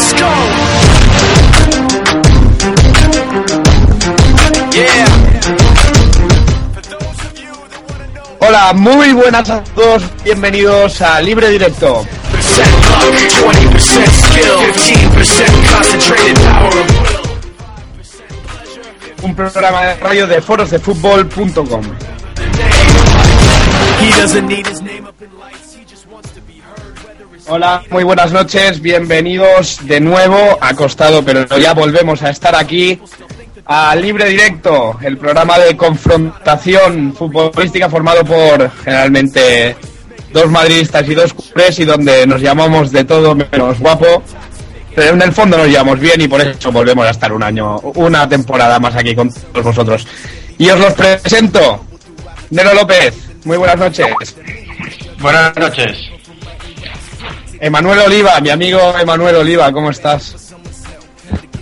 Let's go. Yeah. Hola, muy buenas a todos, bienvenidos a Libre Directo. Percent luck, 20% skill, 15% concentrated power. Un programa de radio de forosdefutbol.com. He doesn't Hola, muy buenas noches, bienvenidos de nuevo, acostado, pero ya volvemos a estar aquí a Libre Directo, el programa de confrontación futbolística formado por generalmente dos madridistas y dos culés y donde nos llamamos de todo menos guapo. Pero en el fondo nos llevamos bien y por eso volvemos a estar un año, una temporada más aquí con todos vosotros. Y os los presento. Nero López, muy buenas noches. Buenas noches. Emanuel Oliva, mi amigo Emanuel Oliva, ¿cómo estás?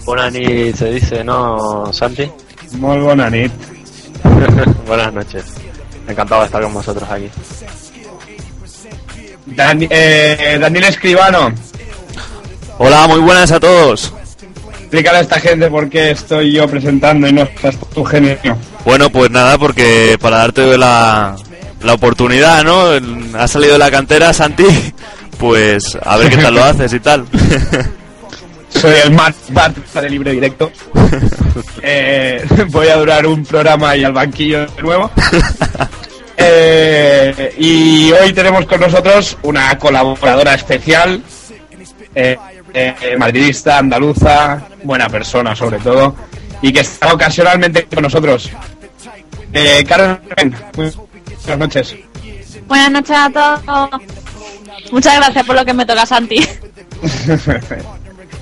Bonani se dice, ¿no, Santi? Muy buena nit. Buenas noches. Encantado de estar con vosotros aquí. Dani- eh, Daniel Escribano, Hola, muy buenas a todos. explícale a esta gente por qué estoy yo presentando y no estás tu genio. Bueno, pues nada, porque para darte la, la oportunidad, ¿no? Has salido de la cantera, Santi, pues a ver qué tal lo haces y tal. Soy el Matt Barça de libre directo. Eh, voy a durar un programa y al banquillo de nuevo. Eh, y hoy tenemos con nosotros una colaboradora especial, eh, eh, madridista, andaluza, buena persona sobre todo, y que está ocasionalmente con nosotros. Eh, Carmen, buenas noches. Buenas noches a todos. Muchas gracias por lo que me toca, Santi.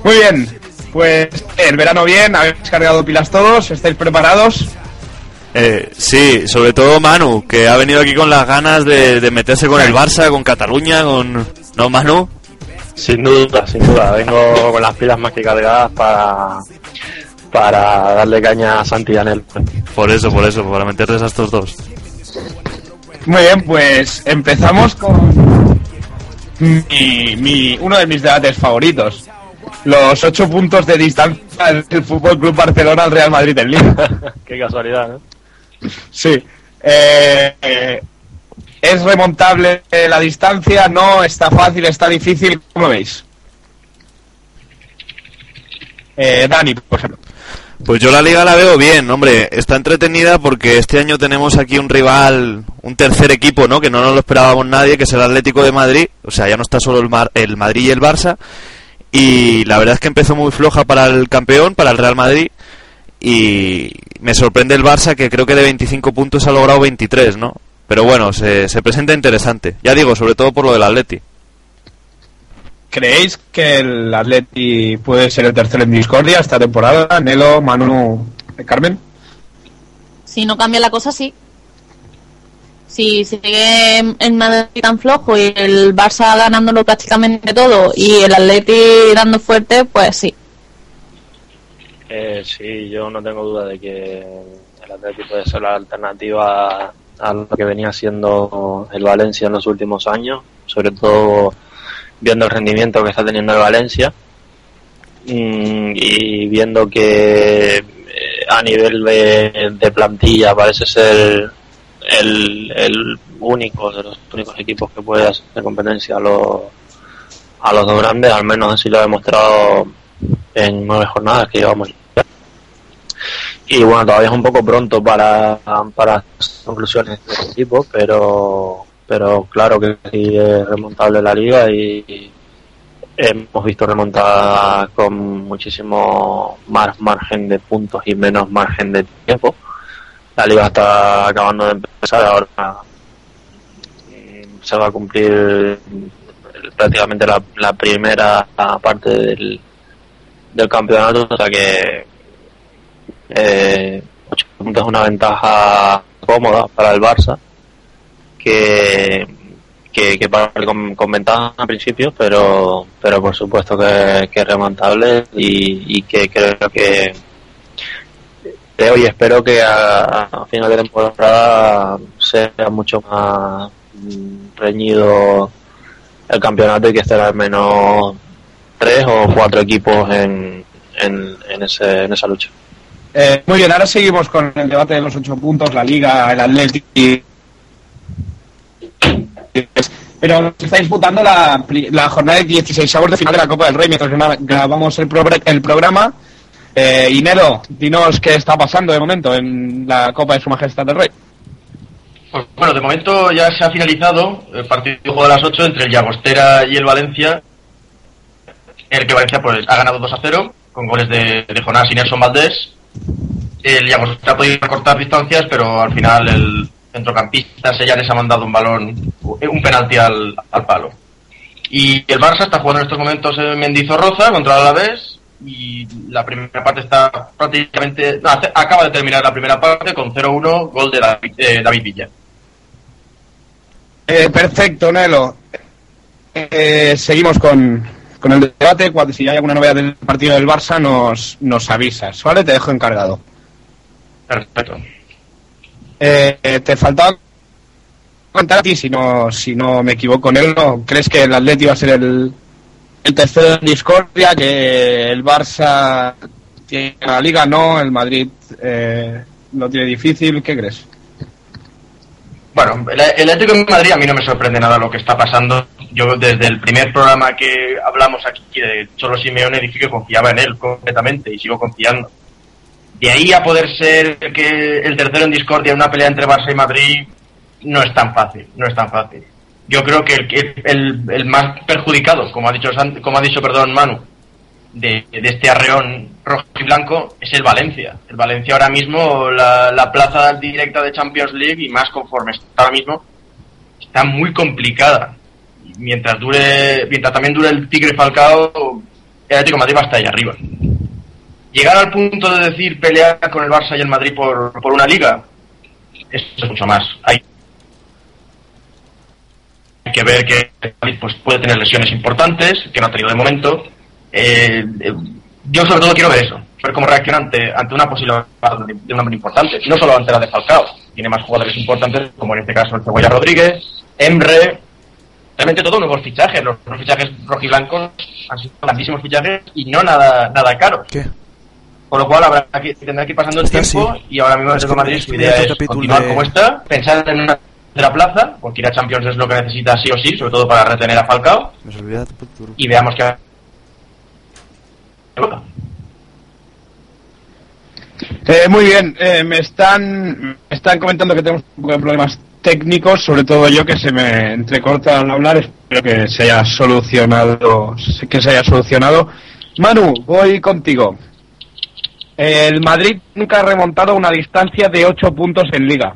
Muy bien, pues el verano bien, habéis cargado pilas todos, estáis preparados. Eh, sí, sobre todo Manu, que ha venido aquí con las ganas de, de meterse con el Barça, con Cataluña, con... ¿No, Manu? Sin duda, sin duda. Vengo con las pilas más que cargadas para, para darle caña a Santi y a Anel. Por eso, por eso, para meterles a estos dos. Muy bien, pues empezamos con mi, mi- uno de mis debates favoritos. Los ocho puntos de distancia del Fútbol Club Barcelona al Real Madrid en Liga. Qué casualidad, ¿no? Sí. Eh, eh, ¿Es remontable la distancia? ¿No? ¿Está fácil? ¿Está difícil? ¿Cómo lo veis? Eh, Dani, por ejemplo. Pues yo la liga la veo bien, hombre, está entretenida porque este año tenemos aquí un rival, un tercer equipo, ¿no? Que no nos lo esperábamos nadie, que es el Atlético de Madrid, o sea, ya no está solo el, Mar- el Madrid y el Barça, y la verdad es que empezó muy floja para el campeón, para el Real Madrid, y me sorprende el Barça que creo que de 25 puntos ha logrado 23, ¿no? Pero bueno, se, se presenta interesante, ya digo, sobre todo por lo del Atleti. ¿Creéis que el Atleti puede ser el tercero en discordia esta temporada? Nelo, Manu, Carmen. Si no cambia la cosa, sí. Si sigue en Madrid tan flojo y el Barça ganándolo prácticamente todo y el Atleti dando fuerte, pues sí. Eh, sí, yo no tengo duda de que el Atlético puede ser la alternativa a lo que venía siendo el Valencia en los últimos años, sobre todo viendo el rendimiento que está teniendo el Valencia mm, y viendo que eh, a nivel de, plantilla parece ser el, el único de los únicos equipos que puede hacer competencia a los a los dos grandes, al menos así lo ha demostrado en nueve jornadas que llevamos. Y bueno, todavía es un poco pronto para, para conclusiones de este equipo, pero, pero claro que sí es remontable la liga y, hemos visto remontadas con muchísimo más margen de puntos y menos margen de tiempo. La liga está acabando de empezar, ahora mm, se va a cumplir prácticamente la, primera parte del, del campeonato, o sea que eh, 8 puntos es una ventaja cómoda para el Barça, que que, que parte al principio, pero, pero por supuesto que, es remontable y, que creo que creo y espero que a, final de temporada sea mucho más reñido el campeonato y que estén al menos tres o cuatro equipos en, en, en, ese, en esa lucha. Eh, muy bien, ahora seguimos con el debate de los ocho puntos, la Liga, el Atlético y... Pero se está disputando la, jornada de 16 avos de final de la Copa del Rey mientras gra- grabamos el, progr- el programa. Eh, dinos qué está pasando de momento en la Copa de Su Majestad del Rey. Pues bueno, de momento ya se ha finalizado el partido de juego de las 8 entre el Llagostera y el Valencia. En el que Valencia pues, ha ganado 2 a 0 con goles de, de Jonás y Nelson Valdés. El Llagostera ha podido cortar distancias, pero al final el centrocampista Sellanes ha mandado un balón, un penalti al, al palo. Y el Barça está jugando en estos momentos en Mendizorroza contra el Alavés y la primera parte está prácticamente... no, acaba de terminar la primera parte con 0-1, gol de David, eh, David Villa. Eh, perfecto, Nelo. Eh, seguimos con, con el debate. Cuando, si hay alguna novedad del partido del Barça, nos, nos avisas, ¿vale? Te dejo encargado. Perfecto. Eh, te faltaba contar a ti, si no, si no me equivoco, Nelo. ¿Crees que el Atleti va a ser el, el tercero en discordia? ¿Que el Barça tiene la liga? No, el Madrid eh, lo tiene difícil. ¿Qué crees? Bueno, el, el Atlético de Madrid a mí no me sorprende nada lo que está pasando. Yo desde el primer programa que hablamos aquí de Cholo Simeone dije que confiaba en él completamente y sigo confiando. De ahí a poder ser que el tercero en discordia en una pelea entre Barça y Madrid no es tan fácil, no es tan fácil. Yo creo que el, el, el más perjudicado, como ha dicho, como ha dicho perdón, Manu, de, de este arreón rojo y blanco es el Valencia. El Valencia ahora mismo, la, la plaza directa de Champions League y más conforme está ahora mismo, está muy complicada. Mientras dure, mientras también dure el Tigre Falcao, el Atlético Madrid va hasta ahí arriba. Llegar al punto de decir pelear con el Barça y el Madrid por, por una liga, eso es mucho más. Hay que ver que pues, puede tener lesiones importantes, que no ha tenido de momento. Eh, eh, yo sobre todo quiero ver eso, ver cómo reacciona ante, una posible de, de un hombre importante, no solo ante la de Falcao, tiene más jugadores importantes, como en este caso el Cebolla Rodríguez, Emre, realmente todos nuevos fichajes, los, los fichajes rojiblancos han sido grandísimos fichajes y no nada, nada caros. ¿Qué? Por lo cual habrá que, tendrá que ir pasando el Está tiempo así. y ahora mismo el que- Madrid su idea es continuar de- como está, pensar en una tercera plaza, porque ir a Champions es lo que necesita sí o sí, sobre todo para retener a Falcao, y veamos qué Eh, muy bien, eh, me están me están comentando que tenemos un poco de problemas técnicos, sobre todo yo que se me entrecorta al hablar, espero que se haya solucionado, que se haya solucionado. Manu, voy contigo. El Madrid nunca ha remontado una distancia de 8 puntos en liga.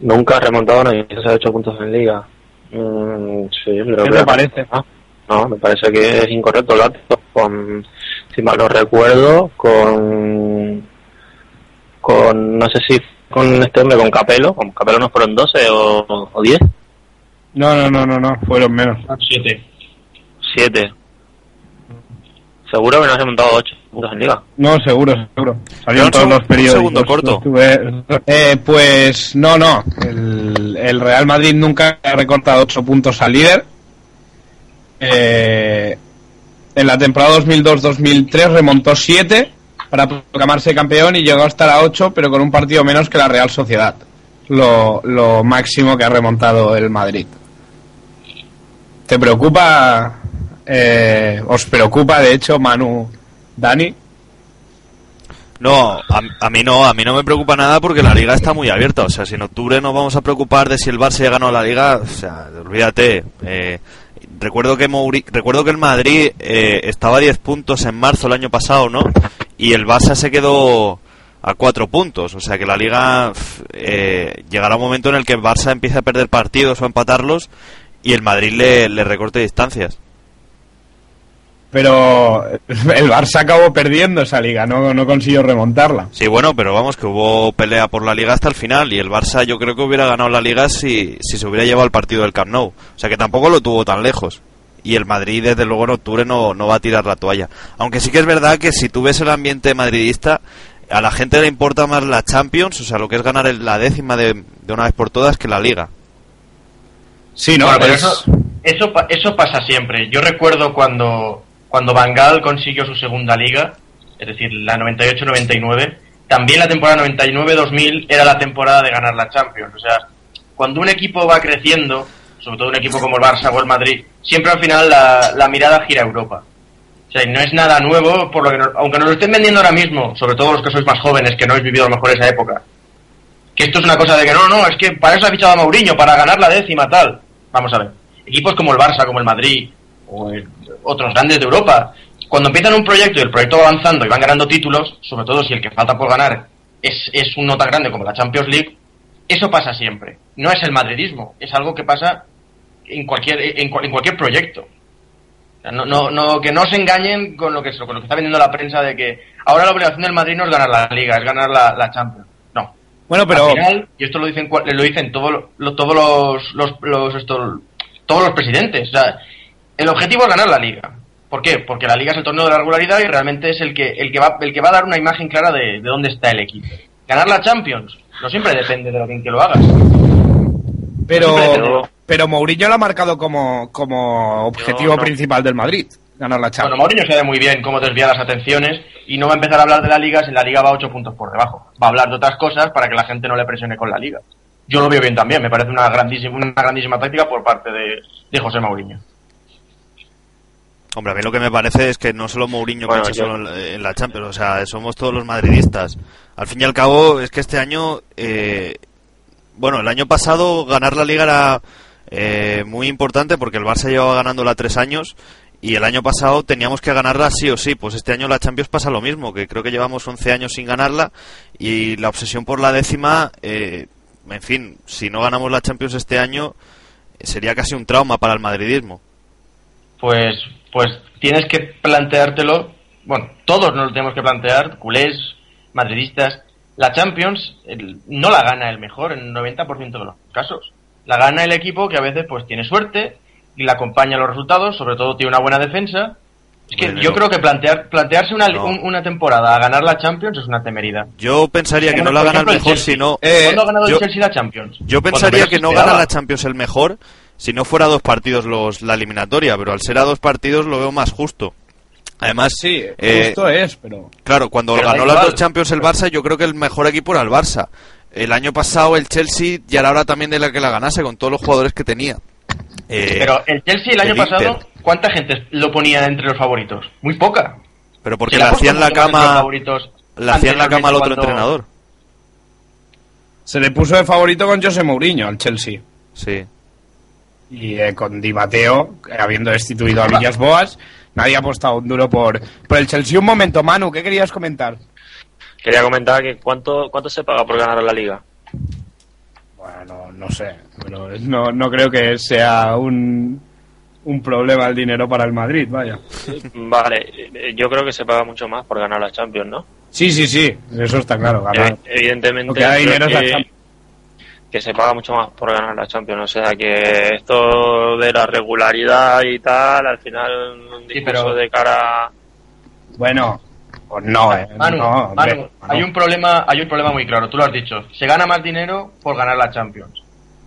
Nunca ha remontado nadie esos ocho puntos en liga. Mm, sí, creo ¿Qué que- te parece? Ah, no, me parece que es incorrecto el dato. Con, si mal no recuerdo, con, con, no sé si con este hombre, con Capelo, con Capelo no fueron 12 o, o 10, No, no, no, no, no, fueron menos. Siete. 7. Seguro que no has remontado 8 puntos en liga. No, seguro, seguro. En todos los un periódicos. segundo corto. Estuve- Eh, pues no, no. El, el Real Madrid nunca ha recortado 8 puntos al líder. Eh, en la temporada 2002-2003 remontó 7 para proclamarse campeón y llegó a estar a 8, pero con un partido menos que la Real Sociedad. Lo, lo máximo que ha remontado el Madrid. ¿Te preocupa? Eh, ¿Os preocupa, de hecho, Manu, Dani? No, a, a mí no, a mí no me preocupa nada porque la liga está muy abierta. O sea, si en octubre nos vamos a preocupar de si el Barça ya ganó la liga, o sea, olvídate. Eh, recuerdo que recuerdo que el Madrid eh, estaba a 10 puntos en marzo el año pasado, ¿no? Y el Barça se quedó a 4 puntos. O sea que la liga eh, llegará un momento en el que el Barça empiece a perder partidos o a empatarlos y el Madrid le, le recorte distancias. Pero el Barça acabó perdiendo esa liga, no, no consiguió remontarla. Sí, bueno, pero vamos, que hubo pelea por la liga hasta el final y el Barça yo creo que hubiera ganado la liga si, si se hubiera llevado el partido del Camp Nou. O sea que tampoco lo tuvo tan lejos. Y el Madrid, desde luego, en octubre no, no va a tirar la toalla. Aunque sí que es verdad que si tú ves el ambiente madridista, a la gente le importa más la Champions, o sea, lo que es ganar la décima de, de una vez por todas, que la liga. Sí, no, Bueno, pero es- eso, eso, eso pasa siempre. Yo recuerdo cuando, cuando Van Gaal consiguió su segunda liga, es decir, la 98-99, también la temporada 99-2000 era la temporada de ganar la Champions. O sea, cuando un equipo va creciendo, sobre todo un equipo como el Barça o el Madrid, siempre al final la, mirada gira a Europa. O sea, no es nada nuevo, por lo que nos- aunque nos lo estén vendiendo ahora mismo, sobre todo los que sois más jóvenes, que no habéis vivido a lo mejor esa época, que esto es una cosa de que no, no, es que para eso ha fichado a Mourinho, para ganar la décima, tal. Vamos a ver. Equipos como el Barça, como el Madrid, o el- otros grandes de Europa, cuando empiezan un proyecto y el proyecto va avanzando y van ganando títulos, sobre todo si el que falta por ganar es, es un nota grande como la Champions League, eso pasa siempre. No es el madridismo, es algo que pasa en cualquier, en, cual- en cualquier proyecto. No, no, no, que no se engañen con lo que, con lo que está vendiendo la prensa de que ahora la obligación del Madrid no es ganar la Liga, es ganar la, la Champions. No, bueno, pero al final, y esto lo dicen lo dicen todos lo- todos los, los, los- esto- todos los presidentes. O sea, el objetivo es ganar la liga. ¿Por qué? Porque la liga es el torneo de la regularidad y realmente es el que el que va el que va a dar una imagen clara de, de dónde está el equipo. Ganar la Champions no siempre depende de lo bien que lo hagas. pero, Pero- pero Mourinho lo ha marcado como, como objetivo no. principal del Madrid, ganar la Bueno, Champions. Mourinho sabe muy bien cómo desviar las atenciones y no va a empezar a hablar de la liga si la liga va 8 puntos por debajo. Va a hablar de otras cosas para que la gente no le presione con la liga. Yo lo veo bien también, me parece una grandísima, una grandísima táctica por parte de, de José Mourinho. Hombre, a mí lo que me parece es que no solo Mourinho Bueno, piensa yo- solo en la, en la Champions, o sea, somos todos los madridistas. Al fin y al cabo, es que este año, eh, bueno, el año pasado ganar la Liga era eh, muy importante porque el Barça llevaba ganándola tres años y el año pasado teníamos que ganarla sí o sí. Pues este año la Champions pasa lo mismo, que creo que llevamos 11 años sin ganarla y la obsesión por la décima, eh, en fin, si no ganamos la Champions este año, sería casi un trauma para el madridismo. pues pues tienes que planteártelo, bueno, todos nos lo tenemos que plantear, culés, madridistas, la Champions el- no la gana el mejor en el 90% de los casos. La gana el equipo que a veces pues tiene suerte y le acompaña los resultados, sobre todo tiene una buena defensa. Es que Bueno, yo creo que plantear, plantearse una, No. un- una temporada a ganar la Champions es una temeridad. Yo pensaría que no la gana el mejor, sino... Eh, ¿Cuándo ha ganado yo- el Chelsea la Champions? Yo pensaría que no gana la Champions el mejor si no fuera a dos partidos los, la eliminatoria, pero al ser a dos partidos lo veo más justo. Además, Sí, eh, justo es, pero... claro, cuando Pero ganó las dos Champions el Barça, yo creo que el mejor equipo era el Barça. El año pasado el Chelsea ya era hora también de la que la ganase con todos los jugadores que tenía. Eh, Pero el Chelsea el año el pasado, Inter. ¿cuánta gente lo ponía entre los favoritos? Muy poca. pero porque le hacían la cama, le hacían la cama al otro entrenador. Se le puso de favorito con José Mourinho al Chelsea. Sí. Y eh, con Di Matteo, eh, habiendo destituido a Villas Boas, nadie ha apostado un duro por, por el Chelsea. Un momento, Manu, ¿qué querías comentar? Quería comentar que cuánto, cuánto se paga por ganar la liga. Bueno, no sé, pero no, no creo que sea un, un problema el dinero para el Madrid, vaya. Vale, yo creo que se paga mucho más por ganar la Champions, ¿no? Sí, sí, sí, eso está claro. ganar. Evi- Evidentemente, Lo que da creo dinero es la Champions. Que se paga mucho más por ganar la Champions. O sea, que esto de la regularidad y tal, al final, un Sí, pero- de cara. Bueno, pues no, eh. Manu, no, Manu, Manu. hay un problema, hay un problema muy claro. Tú lo has dicho. Se gana más dinero por ganar la Champions.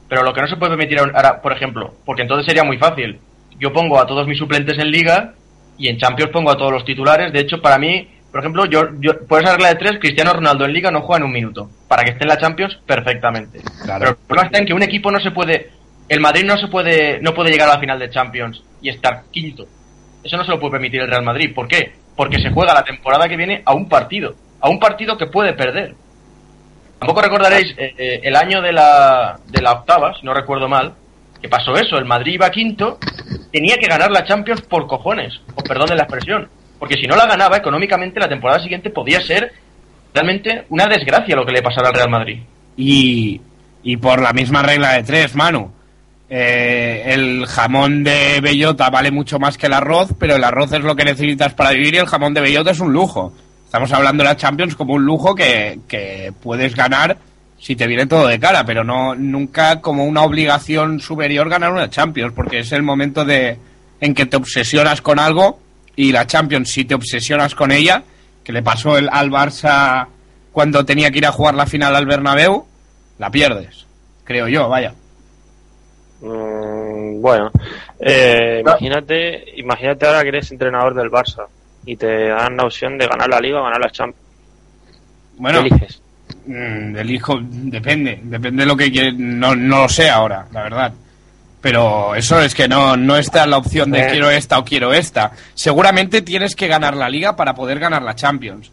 Pero lo que no se puede permitir ahora, por ejemplo, porque entonces sería muy fácil. Yo pongo a todos mis suplentes en Liga y en Champions pongo a todos los titulares. De hecho, para mí, por ejemplo, yo, yo por esa regla de tres, Cristiano Ronaldo en Liga no juega en un minuto. Para que esté en la Champions, perfectamente. Claro. Pero el problema está en que un equipo no se puede, el Madrid no se puede, no puede llegar a la final de Champions y estar quinto. Eso no se lo puede permitir el Real Madrid. ¿Por qué? Porque se juega la temporada que viene a un partido, a un partido que puede perder. Tampoco recordaréis eh, eh, el año de la, de la octava, si no recuerdo mal, que pasó eso. El Madrid iba quinto tenía que ganar la Champions por cojones, o perdón de la expresión, porque si no la ganaba económicamente la temporada siguiente podía ser realmente una desgracia lo que le pasara al Real Madrid. Y, y por la misma regla de tres, Manu. Eh, el jamón de bellota vale mucho más que el arroz, pero el arroz es lo que necesitas para vivir y el jamón de bellota es un lujo. Estamos hablando de la Champions como un lujo que, que puedes ganar si te viene todo de cara, pero no nunca como una obligación superior ganar una Champions, porque es el momento de en que te obsesionas con algo y la Champions si te obsesionas con ella, que le pasó el, al Barça cuando tenía que ir a jugar la final al Bernabéu, la pierdes, creo yo, vaya. Mm, bueno, eh, imagínate, imagínate ahora que eres entrenador del Barça y te dan la opción de ganar la Liga o ganar la Champions. Bueno, ¿Qué eliges? Mm, elijo, depende, depende de lo que quieres, no, no lo sé ahora, la verdad. Pero eso es que no, no está la opción de Eh. quiero esta o quiero esta. Seguramente tienes que ganar la liga para poder ganar la Champions.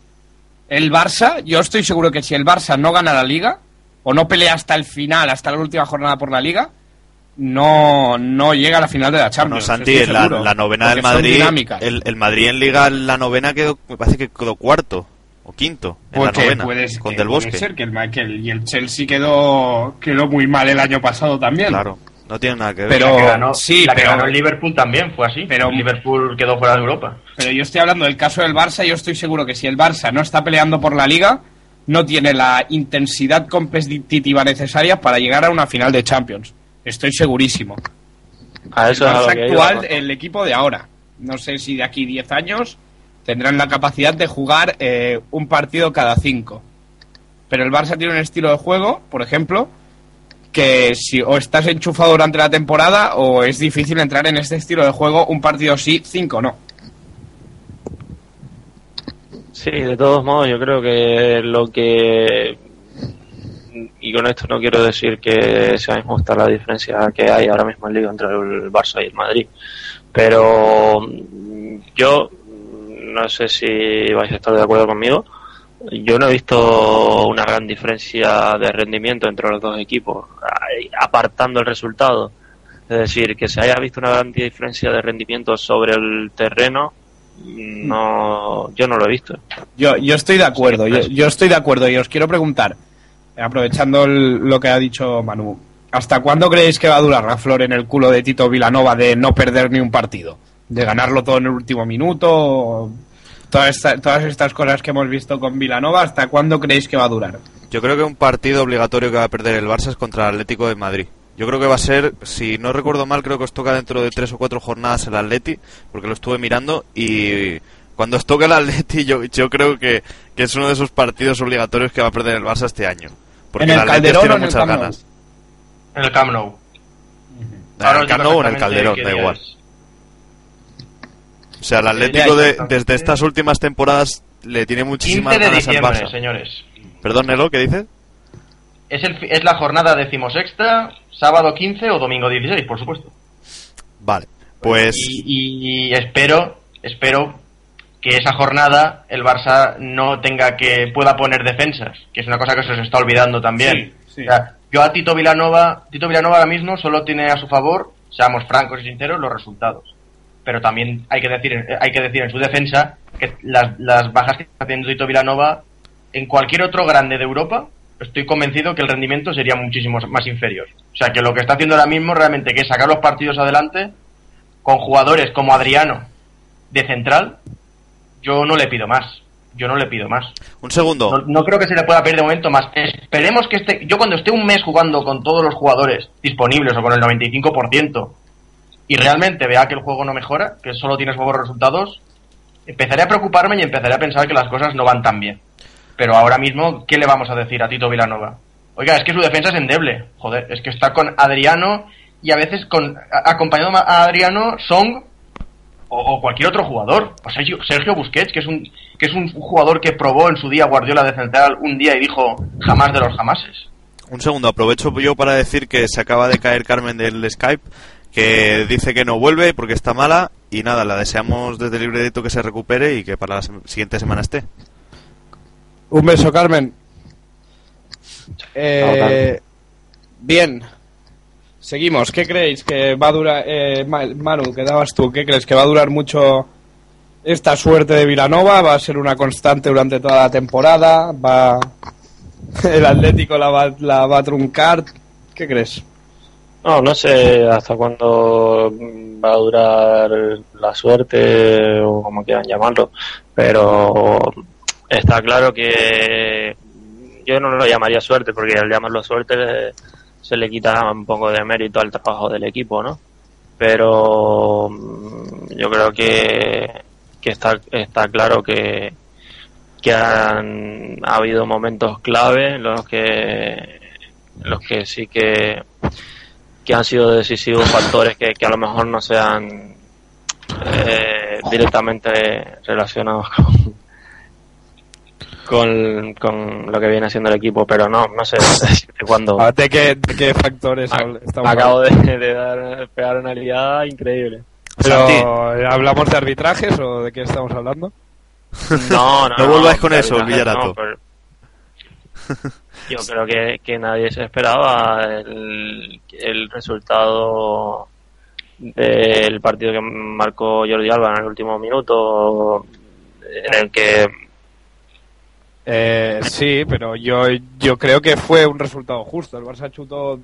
El Barça, yo estoy seguro que si el Barça no gana la liga, o no pelea hasta el final, hasta la última jornada por la liga, no, no llega a la final de la Bueno, Champions. Santi, estoy la, la novena del Madrid, el, el Madrid en Liga, la novena quedó, me parece que quedó cuarto o quinto en Pues la que novena, puede- con que Del puede Bosque. ser que el, Ma- que el- y el Chelsea quedó, quedó muy mal el año pasado también. Claro, no tiene nada que ver. Pero- la que ganó, sí, la que pero- ganó el Liverpool también fue así. Pero- Liverpool quedó fuera de Europa. Pero yo estoy hablando del caso del Barça. Yo estoy seguro que si el Barça no está peleando por la liga, no tiene la intensidad competitiva necesaria para llegar a una final de Champions. Estoy segurísimo. A eso el a iba, actual, el equipo de ahora. No sé si de aquí 10 años tendrán la capacidad de jugar eh, un partido cada 5. Pero el Barça tiene un estilo de juego, por ejemplo, que si o estás enchufado durante la temporada o es difícil entrar en este estilo de juego, un partido sí, 5 no. Sí, de todos modos, yo creo que lo que. Y con esto no quiero decir que sea injusta la diferencia que hay ahora mismo en Liga entre el Barça y el Madrid. Pero yo no sé si vais a estar de acuerdo conmigo. Yo no he visto una gran diferencia de rendimiento entre los dos equipos, apartando el resultado. Es decir, que se haya visto una gran diferencia de rendimiento sobre el terreno, mm, no, yo no lo he visto. Yo, yo estoy de acuerdo, yo, yo estoy de acuerdo y os quiero preguntar, aprovechando el- lo que ha dicho Manu, ¿hasta cuándo creéis que va a durar la flor en el culo de Tito Vilanova de no perder ni un partido? ¿De ganarlo todo en el último minuto? Todas, esta- todas estas cosas que hemos visto con Vilanova, ¿hasta cuándo creéis que va a durar? Yo creo que un partido obligatorio que va a perder el Barça es contra el Atlético de Madrid. Yo creo que va a ser, si no recuerdo mal, creo que os toca dentro de tres o cuatro jornadas el Atleti, porque lo estuve mirando y cuando os toque el Atleti yo, yo creo que, que es uno de esos partidos obligatorios que va a perder el Barça este año. Porque ¿En el Atleti Calderón tiene o en el muchas Camp Nou? ganas. En el Camp Nou. En el Camp Nou o en el Calderón, da igual. O sea, el Atlético de, desde estas últimas temporadas le tiene 15 muchísimas ganas al Barça. señores. Perdón, Nelo, ¿qué dices? Es, el, es la jornada decimosexta, sábado 15 o domingo 16, por supuesto. Vale, pues... Y, y espero, espero que esa jornada el Barça no tenga que pueda poner defensas, que es una cosa que se os está olvidando también. Sí, sí. O sea, yo a Tito Vilanova, Tito Vilanova ahora mismo solo tiene a su favor, seamos francos y sinceros, los resultados. Pero también hay que decir, hay que decir en su defensa que las, las bajas que está teniendo Tito Vilanova en cualquier otro grande de Europa, estoy convencido que el rendimiento sería muchísimo más inferior. O sea, que lo que está haciendo ahora mismo realmente que es sacar los partidos adelante con jugadores como Adriano de central, yo no le pido más. Yo no le pido más. Un segundo. No, no creo que se le pueda pedir de momento más. Esperemos que este. Yo cuando esté un mes jugando con todos los jugadores disponibles o con el 95% y realmente vea que el juego no mejora, que solo tienes buenos resultados, empezaré a preocuparme y empezaré a pensar que las cosas no van tan bien. Pero ahora mismo, ¿qué le vamos a decir a Tito Vilanova? Oiga, es que su defensa es endeble. Joder, es que está con Adriano y a veces con a- acompañado a Adriano, Song o, cualquier otro jugador. O Sergio, Busquets, que es un que es un jugador que probó en su día Guardiola de central un día y dijo jamás de los jamases. Un segundo, aprovecho yo para decir que se acaba de caer Carmen del Skype, que dice que no vuelve porque está mala y nada, la deseamos desde el libreto que se recupere y que para la siguiente semana esté. Un beso, Carmen. Eh, bien. Seguimos. ¿Qué creéis que va a durar, eh, Ma- Manu, que dabas tú, qué crees que va a durar mucho esta suerte de Vilanova? ¿Va a ser una constante durante toda la temporada? ¿Va el Atlético la va, la va a truncar? ¿Qué crees? No, no sé hasta cuándo va a durar la suerte o como quieran llamarlo, pero está claro que yo no lo llamaría suerte porque al llamarlo suerte se le quita un poco de mérito al trabajo del equipo, ¿no? Pero mm, yo creo que, que está, está claro que, que han ha habido momentos clave en los que los que sí que que han sido decisivos factores que, que a lo mejor no sean eh, directamente relacionados con, con, con lo que viene haciendo el equipo, pero no, no sé decirte cuándo. Ah, ¿De qué, de qué factores A- habl- estamos Acabo hablando? de, de dar, pegar una liada increíble. Pero, ¿Hablamos de arbitrajes o de qué estamos hablando? No, no, No volváis con eso, Villarato. no, pero- Yo creo que, que nadie se esperaba el, el resultado del partido que marcó Jordi Alba en el último minuto, en el que Eh, sí, pero yo, yo creo que fue un resultado justo. El Barça chutó,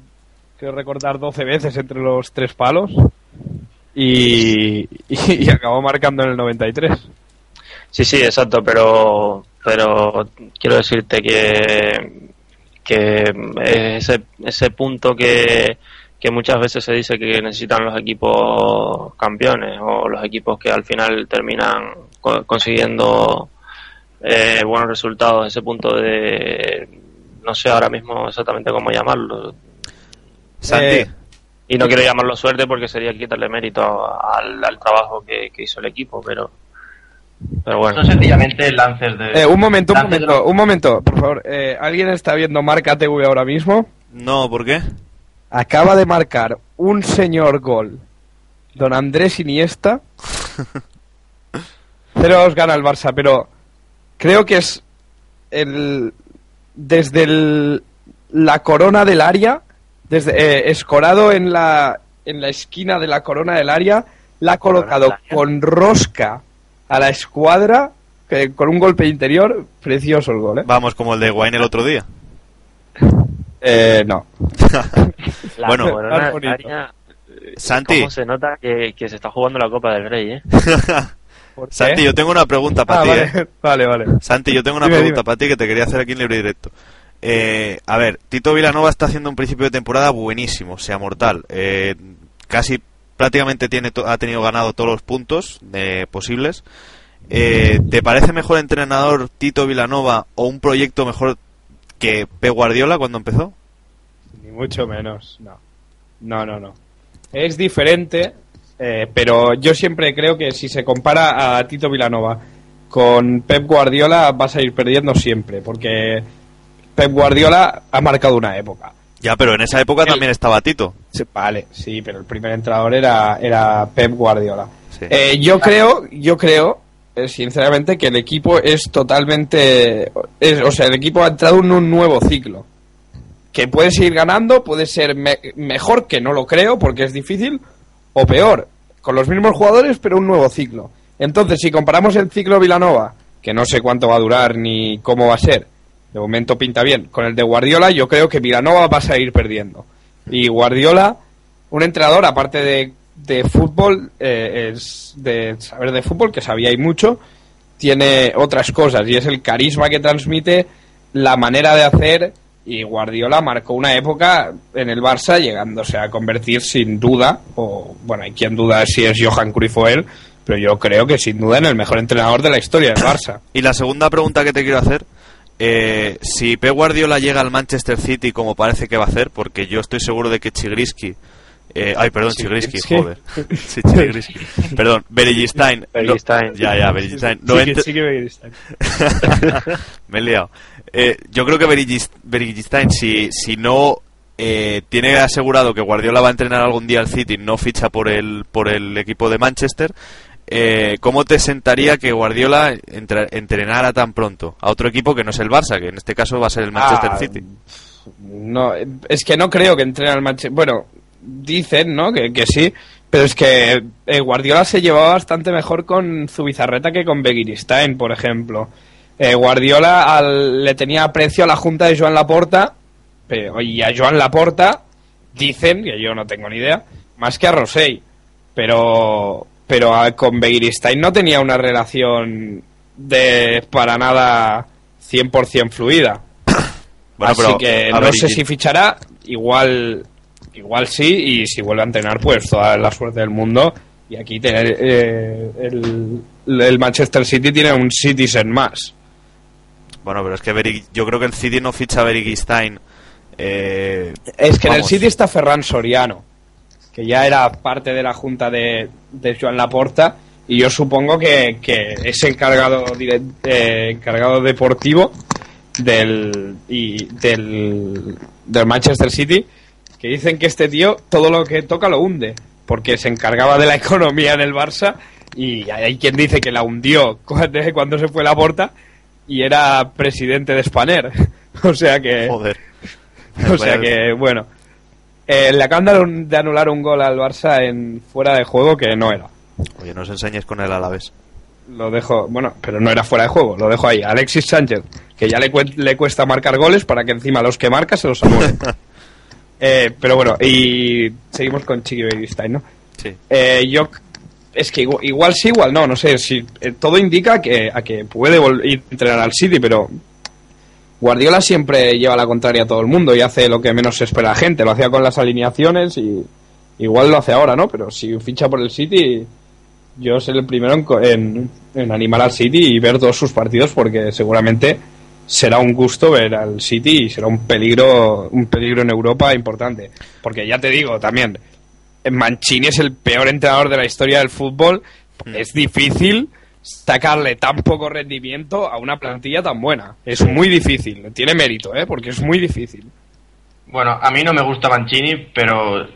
creo recordar, 12 veces entre los tres palos y, y, acabó marcando en el 93. Sí, sí, exacto, pero pero quiero decirte que que ese ese punto que que muchas veces se dice que necesitan los equipos campeones o los equipos que al final terminan co- consiguiendo eh, buenos resultados, ese punto de no sé ahora mismo exactamente cómo llamarlo Santi, Eh, y no quiero llamarlo suerte porque sería quitarle mérito al, al trabajo que, que hizo el equipo, pero pero bueno. Son sencillamente lances de... Eh, un momento, un de momento, un momento, por favor. Eh, ¿Alguien está viendo Marca TV ahora mismo? no, ¿por qué? Acaba de marcar un señor gol. Don Andrés Iniesta. 0-2 gana el Barça, pero creo que es el desde el- la corona del área, desde eh, escorado en la en la esquina de la corona del área, la ha colocado con rosca a la escuadra que- con un golpe interior, precioso el gol, ¿eh? Vamos, como el de Wayne el otro día. Eh, no. La Bueno. corona área, Santi, ¿Cómo se nota que, que se está jugando la Copa del Rey, eh? Santi, yo tengo una pregunta para Ah, ti, vale, ¿eh? vale, vale. Santi, yo tengo una Dime, pregunta para ti que te quería hacer aquí en libre directo. Eh, a ver, Tito Vilanova está haciendo un principio de temporada buenísimo, o sea, mortal. Eh, casi prácticamente tiene ha tenido ganado todos los puntos eh, posibles. Eh, ¿Te parece mejor entrenador Tito Vilanova o un proyecto mejor que Pep Guardiola cuando empezó? Ni mucho menos, no. No, no, no. Es diferente, eh, pero yo siempre creo que si se compara a Tito Vilanova con Pep Guardiola vas a ir perdiendo siempre, porque Pep Guardiola ha marcado una época. Ya, pero en esa época El- también estaba Tito. Sí, Vale, sí, pero el primer entrenador era, era Pep Guardiola. Sí. Eh, yo creo, yo creo, eh, sinceramente, que el equipo es totalmente, es- o sea, el equipo ha entrado en un nuevo ciclo. Que puede seguir ganando, puede ser me- mejor, que no lo creo, porque es difícil, o peor, con los mismos jugadores, pero un nuevo ciclo. Entonces, si comparamos el ciclo Vilanova, que no sé cuánto va a durar ni cómo va a ser, de momento pinta bien, con el de Guardiola, yo creo que Vilanova va a seguir perdiendo. Y Guardiola, un entrenador, aparte de, de fútbol, eh, es de saber de fútbol, que sabía y mucho, tiene otras cosas, y es el carisma que transmite, la manera de hacer, y Guardiola marcó una época en el Barça llegándose a convertir sin duda, o bueno, hay quien duda si es Johan Cruyff o él, pero yo creo que sin duda en el mejor entrenador de la historia del Barça. Y la segunda pregunta que te quiero hacer, eh, si Pep Guardiola llega al Manchester City como parece que va a hacer, porque yo estoy seguro de que Chigrisky, eh, ay, perdón, Chigrisky, Chigrinsky. joder, sí, Chigrisky, perdón, Beregistain, no- ya, ya, Beregistain, no Sí que- ent- sí que me he liado. Eh, yo creo que Beregistain, si, si no eh, tiene asegurado que Guardiola va a entrenar algún día al City, no ficha por el, por el equipo de Manchester, eh, ¿cómo te sentaría que Guardiola entra- entrenara tan pronto a otro equipo que no es el Barça, que en este caso va a ser el Manchester Ah, City? No, es que no creo que entrene al Manchester. Bueno, dicen, ¿no? Que, que sí, pero es que eh, Guardiola se llevaba bastante mejor con Zubizarreta que con Begiristain, por ejemplo. Eh, Guardiola al- le tenía aprecio a la junta de Joan Laporta, pero, y a Joan Laporta dicen, que yo no tengo ni idea, más que a Rosell. Pero, pero a- con Begiristain no tenía una relación de para nada 100% fluida. Bueno, Así pero, que no ver, sé y- si fichará, igual igual sí, y si vuelve a entrenar, pues toda la suerte del mundo. Y aquí tener eh, el, el Manchester City tiene un Citizen más. Bueno, pero es que yo creo que el City no ficha a Berigstein. Eh, Es que en el City está Ferran Soriano, que ya era parte de la junta de, de Joan Laporta, y yo supongo que, que es encargado, eh, encargado deportivo del, y del, del Manchester City, que dicen que este tío todo lo que toca lo hunde, porque se encargaba de la economía en el Barça, y hay quien dice que la hundió cuando, cuando se fue la porta y era presidente de Spanair. O sea que... Joder. O sea que, bueno. Eh, le acaban de anu- de anular un gol al Barça en fuera de juego que no era. Oye, no os enseñes con el Alavés. Lo dejo, bueno, pero no era fuera de juego, lo dejo ahí. Alexis Sánchez, que ya le, le cuesta marcar goles para que encima los que marca se los anulen. Eh, pero bueno, y seguimos con Chiqui Begiristain, ¿no? Sí. Eh, yo es que igual, igual sí, igual no, no sé. Si, eh, todo indica que, a que puede ir a entrenar al City, pero Guardiola siempre lleva la contraria a todo el mundo y hace lo que menos espera la gente. Lo hacía con las alineaciones y igual lo hace ahora, ¿no? Pero si ficha por el City, yo seré el primero en, en animar al City y ver todos sus partidos porque seguramente será un gusto ver al City y será un peligro, un peligro en Europa importante. Porque ya te digo también, Mancini es el peor entrenador de la historia del fútbol. Es difícil sacarle tan poco rendimiento a una plantilla tan buena. Es muy difícil. Tiene mérito, ¿eh? Porque es muy difícil. Bueno, a mí no me gusta Mancini, pero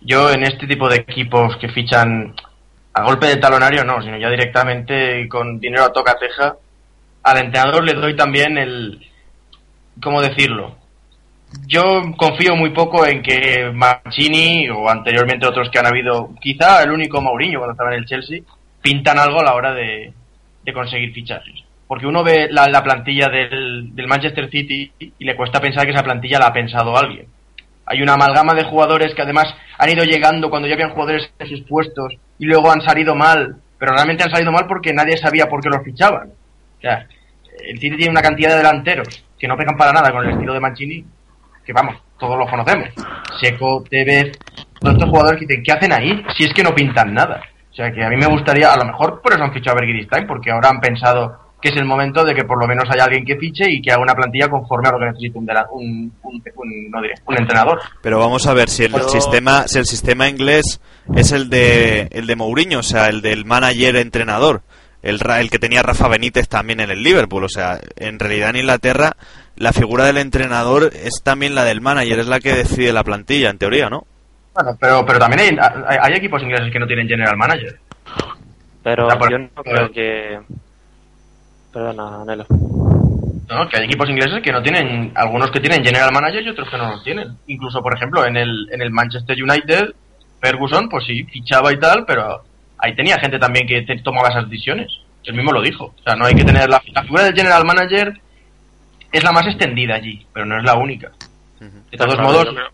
yo en este tipo de equipos que fichan a golpe de talonario no, sino ya directamente con dinero a toca teja, al entrenador le doy también el... ¿Cómo decirlo? Yo confío muy poco en que Mancini o anteriormente otros que han habido, quizá el único Mourinho cuando estaba en el Chelsea, pintan algo a la hora de, de conseguir fichajes. Porque uno ve la, la plantilla del, del Manchester City y le cuesta pensar que esa plantilla la ha pensado alguien. Hay una amalgama de jugadores que además han ido llegando cuando ya habían jugadores en sus puestos y luego han salido mal, pero realmente han salido mal porque nadie sabía por qué los fichaban. O sea, el City tiene una cantidad de delanteros que no pegan para nada con el estilo de Mancini, que vamos, todos los conocemos. Seco, Tevez, todos estos jugadores que dicen, ¿qué hacen ahí? Si es que no pintan nada. O sea, que a mí me gustaría, a lo mejor por eso han fichado a Bergristain, porque ahora han pensado que es el momento de que por lo menos haya alguien que fiche y que haga una plantilla conforme a lo que necesita un, un, un- un- no diré, un entrenador. Pero vamos a ver si el Pero- sistema, si el sistema inglés es el de el de Mourinho, o sea, el del manager entrenador, el, Ra- el que tenía Rafa Benítez también en el Liverpool, o sea, en realidad en Inglaterra la figura del entrenador es también la del manager, es la que decide la plantilla, en teoría, ¿no? Bueno, pero, pero también hay, hay- hay equipos ingleses que no tienen general manager. Pero por- yo no creo que. Perdona, Nelo. ¿no? Que hay equipos ingleses que no tienen, algunos que tienen general manager y otros que no lo tienen. Incluso, por ejemplo, en el, en el Manchester United, Ferguson, pues sí, fichaba y tal, pero ahí tenía gente también que te- tomaba esas decisiones. Él mismo lo dijo. O sea, no hay que tener la, la figura del general manager es la más extendida allí, pero no es la única. De todos Claro, modos, yo creo-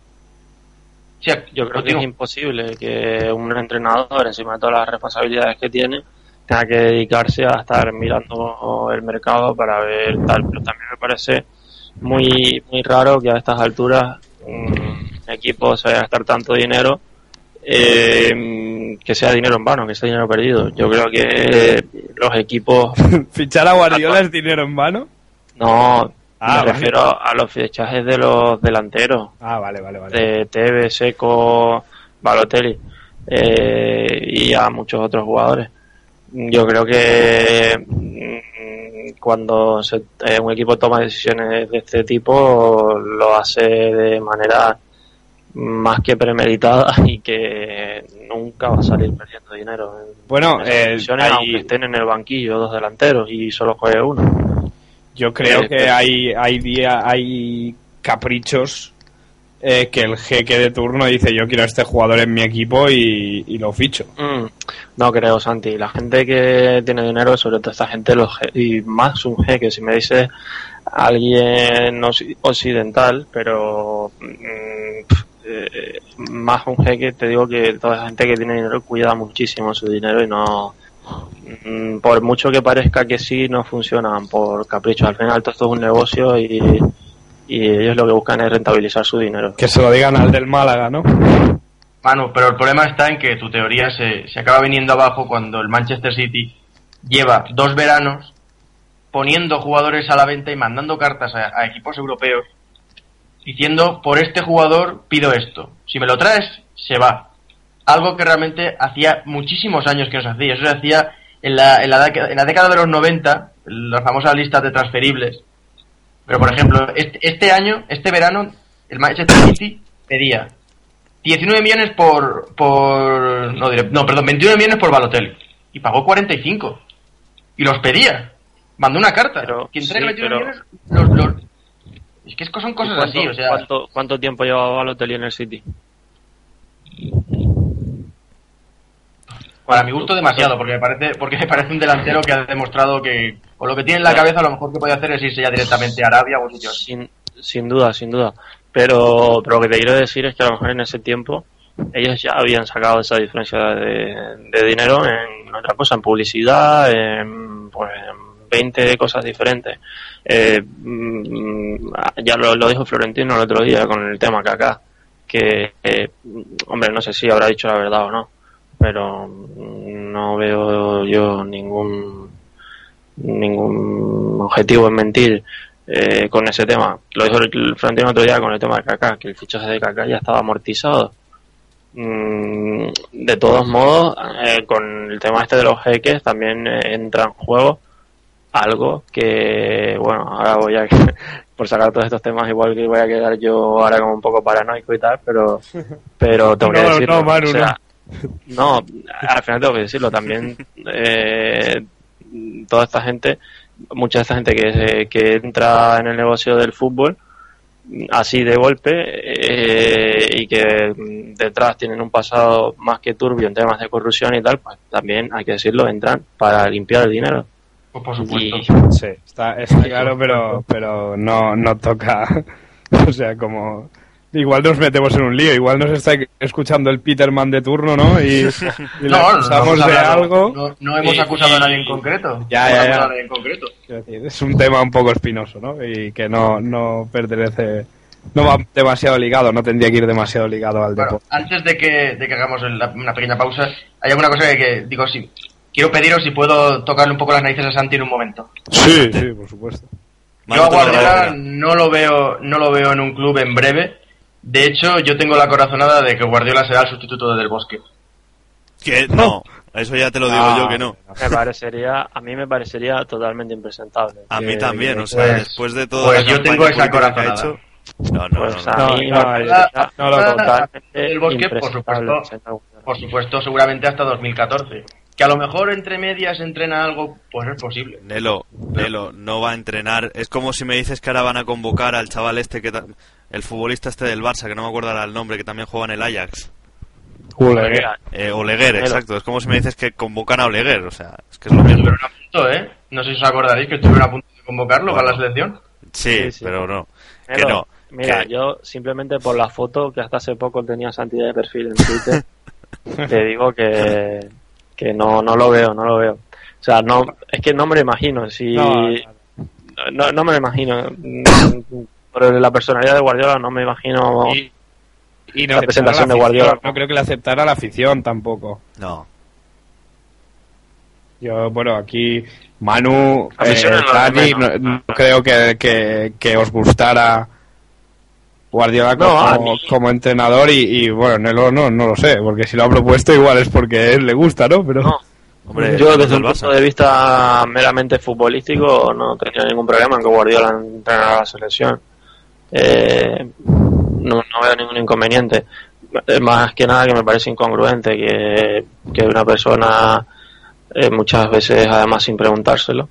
sí, Yo creo que es imposible que un entrenador, encima de todas las responsabilidades que tiene, tenga que dedicarse a estar mirando el mercado para ver tal. Pero también me parece muy muy raro que a estas alturas un equipo se vaya a gastar tanto dinero eh, que sea dinero en vano, que sea dinero perdido. Yo creo que los equipos Fichar a Guardiola es dinero en vano. no Ah, me vale. refiero a los fichajes de los delanteros Ah, vale, vale, vale. de Tevez, Seco, Balotelli eh, y a muchos otros jugadores. Yo creo que mm, cuando se- eh, un equipo toma decisiones de este tipo lo hace de manera más que premeditada y que nunca va a salir perdiendo dinero en Bueno, esas eh, decisiones, hay- aunque estén en el banquillo dos delanteros y solo juegue uno. Yo creo Eh, que pero- hay, hay, día, hay caprichos eh, que el jeque de turno dice yo quiero a este jugador en mi equipo y, y lo ficho. Mm, no creo, Santi. La gente que tiene dinero, sobre todo esta gente, los je- y más un jeque, si me dice alguien occidental, pero mm, eh, más un jeque, te digo que toda la gente que tiene dinero cuida muchísimo su dinero y no. mm, Por mucho que parezca que sí, no funcionan por capricho. Al final, todo esto es un negocio y, y ellos lo que buscan es rentabilizar su dinero. Que se lo digan al del Málaga, ¿no? Manu, pero el problema está en que tu teoría se, se acaba viniendo abajo cuando el Manchester City lleva dos veranos poniendo jugadores a la venta y mandando cartas a, a equipos europeos diciendo por este jugador pido esto. Si me lo traes, se va. Algo que realmente hacía muchísimos años que no se hacía. Eso se hacía en la, en la, década- en la década de los 90, las famosas listas de transferibles. Pero por ejemplo, este, este año, este verano, el Manchester City pedía 19 millones por. por no, diré- no, perdón, 21 millones por Balotelli. Y pagó 45. Y los pedía. Mandó una carta. Pero, Quien traiga sí, 21 pero- millones, los, los- Es que son ¿Y cosas cuánto, así, o sea. ¿cuánto, cuánto tiempo llevaba Balotelli en el City? Para mi gusto demasiado, porque me parece, porque me parece un delantero que ha demostrado que con lo que tiene en la cabeza lo mejor que puede hacer es irse ya directamente a Arabia o a sitios. Sin, sin duda, sin duda. Pero, pero lo que te quiero decir es que a lo mejor en ese tiempo ellos ya habían sacado esa diferencia de, de dinero en otra cosa, en publicidad, en, pues, en 20 cosas diferentes. Eh, mm, ya lo, dijo Florentino el otro día con el tema Kaká, que, eh, hombre, no sé si habrá dicho la verdad o no, pero no veo yo ningún ningún objetivo en mentir eh, con ese tema. Lo dijo el Florentino el otro día con el tema de Kaká, que el fichaje de Kaká ya estaba amortizado. Mm, de todos modos, eh, con el tema este de los jeques también eh, entra en juego algo que, bueno, ahora voy a, por sacar todos estos temas, igual que voy a quedar yo ahora como un poco paranoico y tal, pero, pero tengo que No, decirlo. no, Manu, o sea, no, al final tengo que decirlo también. Eh, toda esta gente, mucha de esta gente que, se- que entra en el negocio del fútbol así de golpe eh, y que detrás tienen un pasado más que turbio en temas de corrupción y tal, pues también hay que decirlo, entran para limpiar el dinero. Pues por supuesto. Y, Sí, está, está claro, pero, pero no, no toca. O sea, como. Igual nos metemos en un lío, igual nos está escuchando el Peterman de turno, ¿no? Y, y No, no, no acusamos hemos de algo. No, no hemos y- acusado a nadie en concreto. Ya, No ya, ya. acusado a nadie en concreto. Quiero decir, es un tema un poco espinoso, ¿no? Y que no, no pertenece. No va demasiado ligado, no tendría que ir demasiado ligado al Bueno, deporte. antes de que, de que hagamos la- una pequeña pausa, hay alguna cosa que, que digo, sí, quiero pediros si puedo tocarle un poco las narices a Santi en un momento. Sí, sí, por supuesto. Yo a Guardiola no lo veo, no lo veo en un club en breve. De hecho, yo tengo la corazonada de que Guardiola será el sustituto de Del Bosque. Que no, eso ya te lo digo Ah, yo que no. me parecería, a mí me parecería totalmente impresentable. A mí Que- también, o sea, pues- después de todo pues yo tengo esa que ha corazonada. hecho. No, no, Pues no, a no. no, mí no, me parecería no lo- totalmente El Bosque, por supuesto. Por supuesto, seguramente hasta 2014. Que a lo mejor entre medias entrena algo, pues es posible. Nelo, Nelo, no va a entrenar. Es como si me dices que ahora van a convocar al chaval este, que ta- el futbolista este del Barça, que no me acuerdo ahora el nombre, que también juega en el Ajax. Mira, Eh, Oleguer, Nelo. exacto. Es como si me dices que convocan a Oleguer, o sea, es que es lo mismo. Estuvieron a punto, ¿eh? No sé si os acordaréis que estuvieron a punto de convocarlo para la selección. Sí, Sí, sí. pero no. Que Pero, no. Mira, que- yo simplemente por la foto que hasta hace poco tenía Santi de perfil en Twitter, te digo que, que no, no lo veo, no lo veo. O sea, no, es que no me lo imagino. Si, No, no, no me lo imagino. Mm, Por la personalidad de Guardiola no me imagino. Y, y La presentación de afición, Guardiola. No creo que le aceptara la afición tampoco. No. Yo, bueno, aquí Manu, eh, Dani, no, no creo que, que, que os gustara Guardiola No, como, a mí- como entrenador y, y, bueno, Nelo no, no lo sé, porque si lo ha propuesto igual es porque él le gusta, ¿no? Pero No. Hombre, Yo desde un Barça. punto de vista meramente futbolístico no tenía ningún problema en que Guardiola entrenara a la selección. Eh, no, no veo ningún inconveniente. Más que nada que me parece incongruente que, que una persona eh, muchas veces además sin preguntárselo,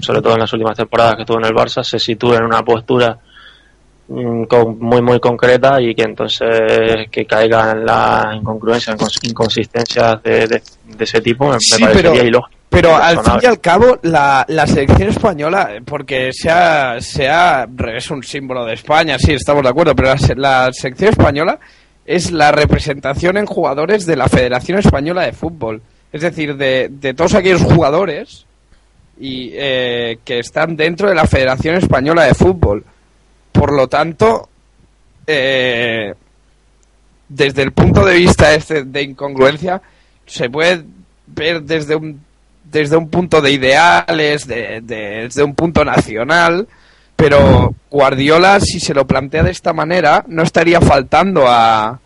sobre todo en las últimas temporadas que estuvo en el Barça, se sitúe en una postura muy muy concretas y que entonces que caiga en las incongruencias, incons- inconsistencias de, de- de ese tipo me, me Sí, parecería pero- ilógico. Pero al fin y al cabo, la, la selección española, porque sea, sea, es un símbolo de España, sí, estamos de acuerdo, pero la, la selección española es la representación en jugadores de la Federación Española de Fútbol. Es decir, de, de todos aquellos jugadores y, eh, que están dentro de la Federación Española de Fútbol. Por lo tanto, eh, desde el punto de vista este de incongruencia, se puede ver desde un desde un punto de ideales, de, de- desde un punto nacional, pero Guardiola, si se lo plantea de esta manera, no estaría faltando a, a,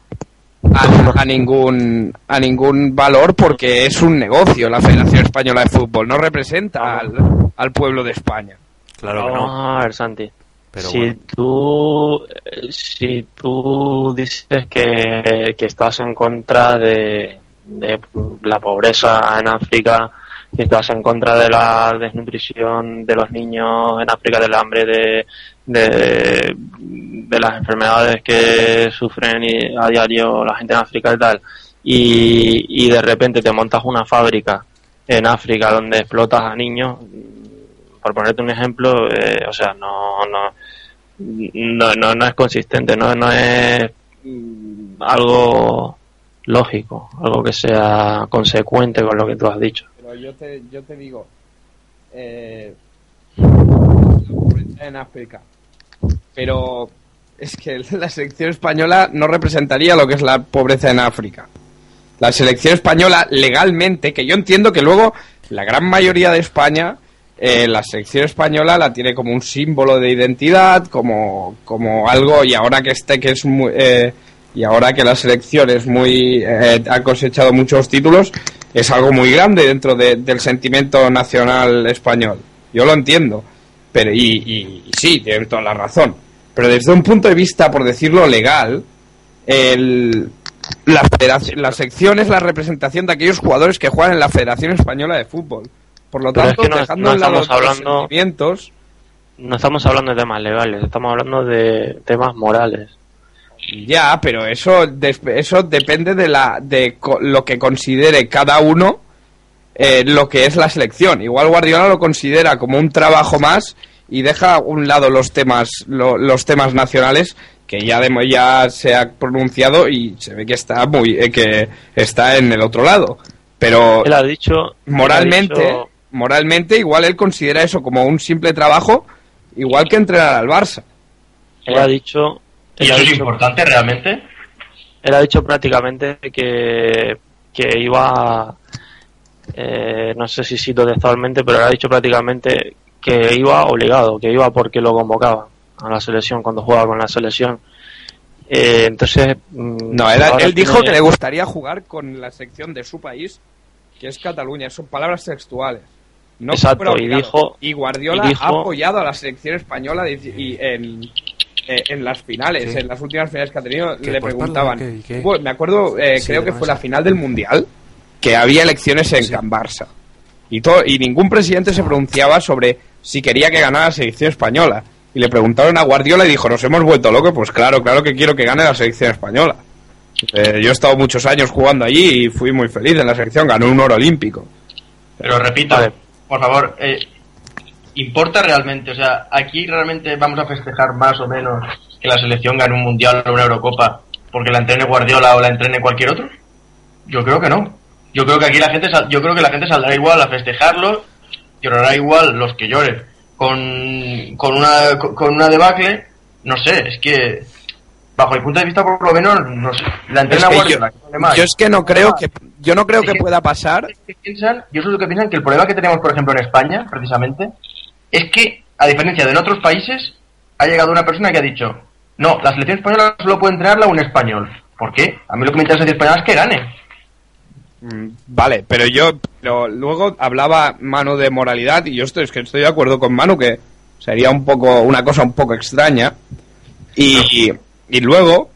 a ningún a ningún valor porque es un negocio la Federación Española de Fútbol, no representa al, al pueblo de España. Claro que no. Vamos a ver, Santi. Pero si bueno. tú eh, si tú dices que, que estás en contra de, de la pobreza en África, que estás en contra de la desnutrición de los niños en África, del hambre, de, de, de las enfermedades que sufren a diario la gente en África y tal, y, y de repente te montas una fábrica en África donde explotas a niños, por ponerte un ejemplo, eh, o sea, no, no, no, no, no es consistente, no, no es algo lógico, algo que sea consecuente con lo que tú has dicho. Pero yo te, yo te digo, eh, en África, pero es que la selección española no representaría lo que es la pobreza en África. La selección española legalmente, que yo entiendo que luego la gran mayoría de España, eh, la selección española la tiene como un símbolo de identidad, como, como algo, y ahora que este que es muy, eh, y ahora que la selección es muy, eh, ha cosechado muchos títulos, es algo muy grande dentro de- del sentimiento nacional español. Yo lo entiendo. Pero, y, y- y sí, tienen toda la razón. Pero desde un punto de vista, por decirlo legal, el, la, la sección es la representación de aquellos jugadores que juegan en la Federación Española de Fútbol. Por lo Pero es tanto, que no- dejando estamos hablando- sentimientos, No estamos hablando de temas legales, estamos hablando de temas morales. Ya, pero eso eso depende de la de lo que considere cada uno eh, lo que es la selección. Igual Guardiola lo considera como un trabajo más y deja a un lado los temas lo- los temas nacionales que ya de- ya se ha pronunciado y se ve que está muy eh, que está en el otro lado. Pero Él ha dicho... moralmente, él ha dicho- moralmente igual él considera eso como un simple trabajo, igual que entrenar al Barça. él ha dicho... ¿Y ha eso es importante realmente? Él ha dicho prácticamente que, que iba, eh, no sé si cito textualmente, pero él ha dicho prácticamente que iba obligado, que iba porque lo convocaba a la selección cuando jugaba con la selección. Eh, entonces, mm, No, él, él dijo tiene- que le gustaría jugar con la sección de su país, que es Cataluña. Son palabras textuales. No Exacto, y dijo- Y Guardiola y dijo- ha apoyado a la selección española y en, eh, en las finales, Sí. en las últimas finales que ha tenido, ¿Qué, le preguntaban. Parla? ¿Qué? ¿Qué? Bueno, me acuerdo, eh, Sí, creo que fue la final del Mundial, que había elecciones en Can Barça. Y, todo, y ningún presidente se pronunciaba sobre si quería que ganara la selección española. Y le preguntaron a Guardiola y dijo, nos hemos vuelto locos. Pues claro, claro que quiero que gane la selección española. Eh, yo he estado muchos años jugando allí y fui muy feliz en la selección. Ganó un oro olímpico. Pero repito, Vale. Por favor, eh, ¿importa realmente? O sea, ¿aquí realmente vamos a festejar más o menos que la selección gane un Mundial o una Eurocopa porque la entrene Guardiola o la entrene cualquier otro? Yo creo que no. Yo creo que aquí la gente, yo creo que la gente saldrá igual a festejarlo, llorará igual los que lloren. Con, con una con una debacle, no sé, es que bajo mi punto de vista por lo menos, no sé, la entrena Es que. Yo es que no creo que, yo no creo Es que que- pueda pasar. Que piensan, yo soy lo que piensan que el problema que tenemos, por ejemplo, en España, precisamente, es que, a diferencia de en otros países, ha llegado una persona que ha dicho, no, la selección española solo puede entrenarla un español. ¿Por qué? A mí lo que me interesa de la selección española es que gane. Mm, Vale, pero yo pero luego hablaba Manu de moralidad y yo estoy, es que estoy de acuerdo con Manu que sería un poco una cosa un poco extraña y, y luego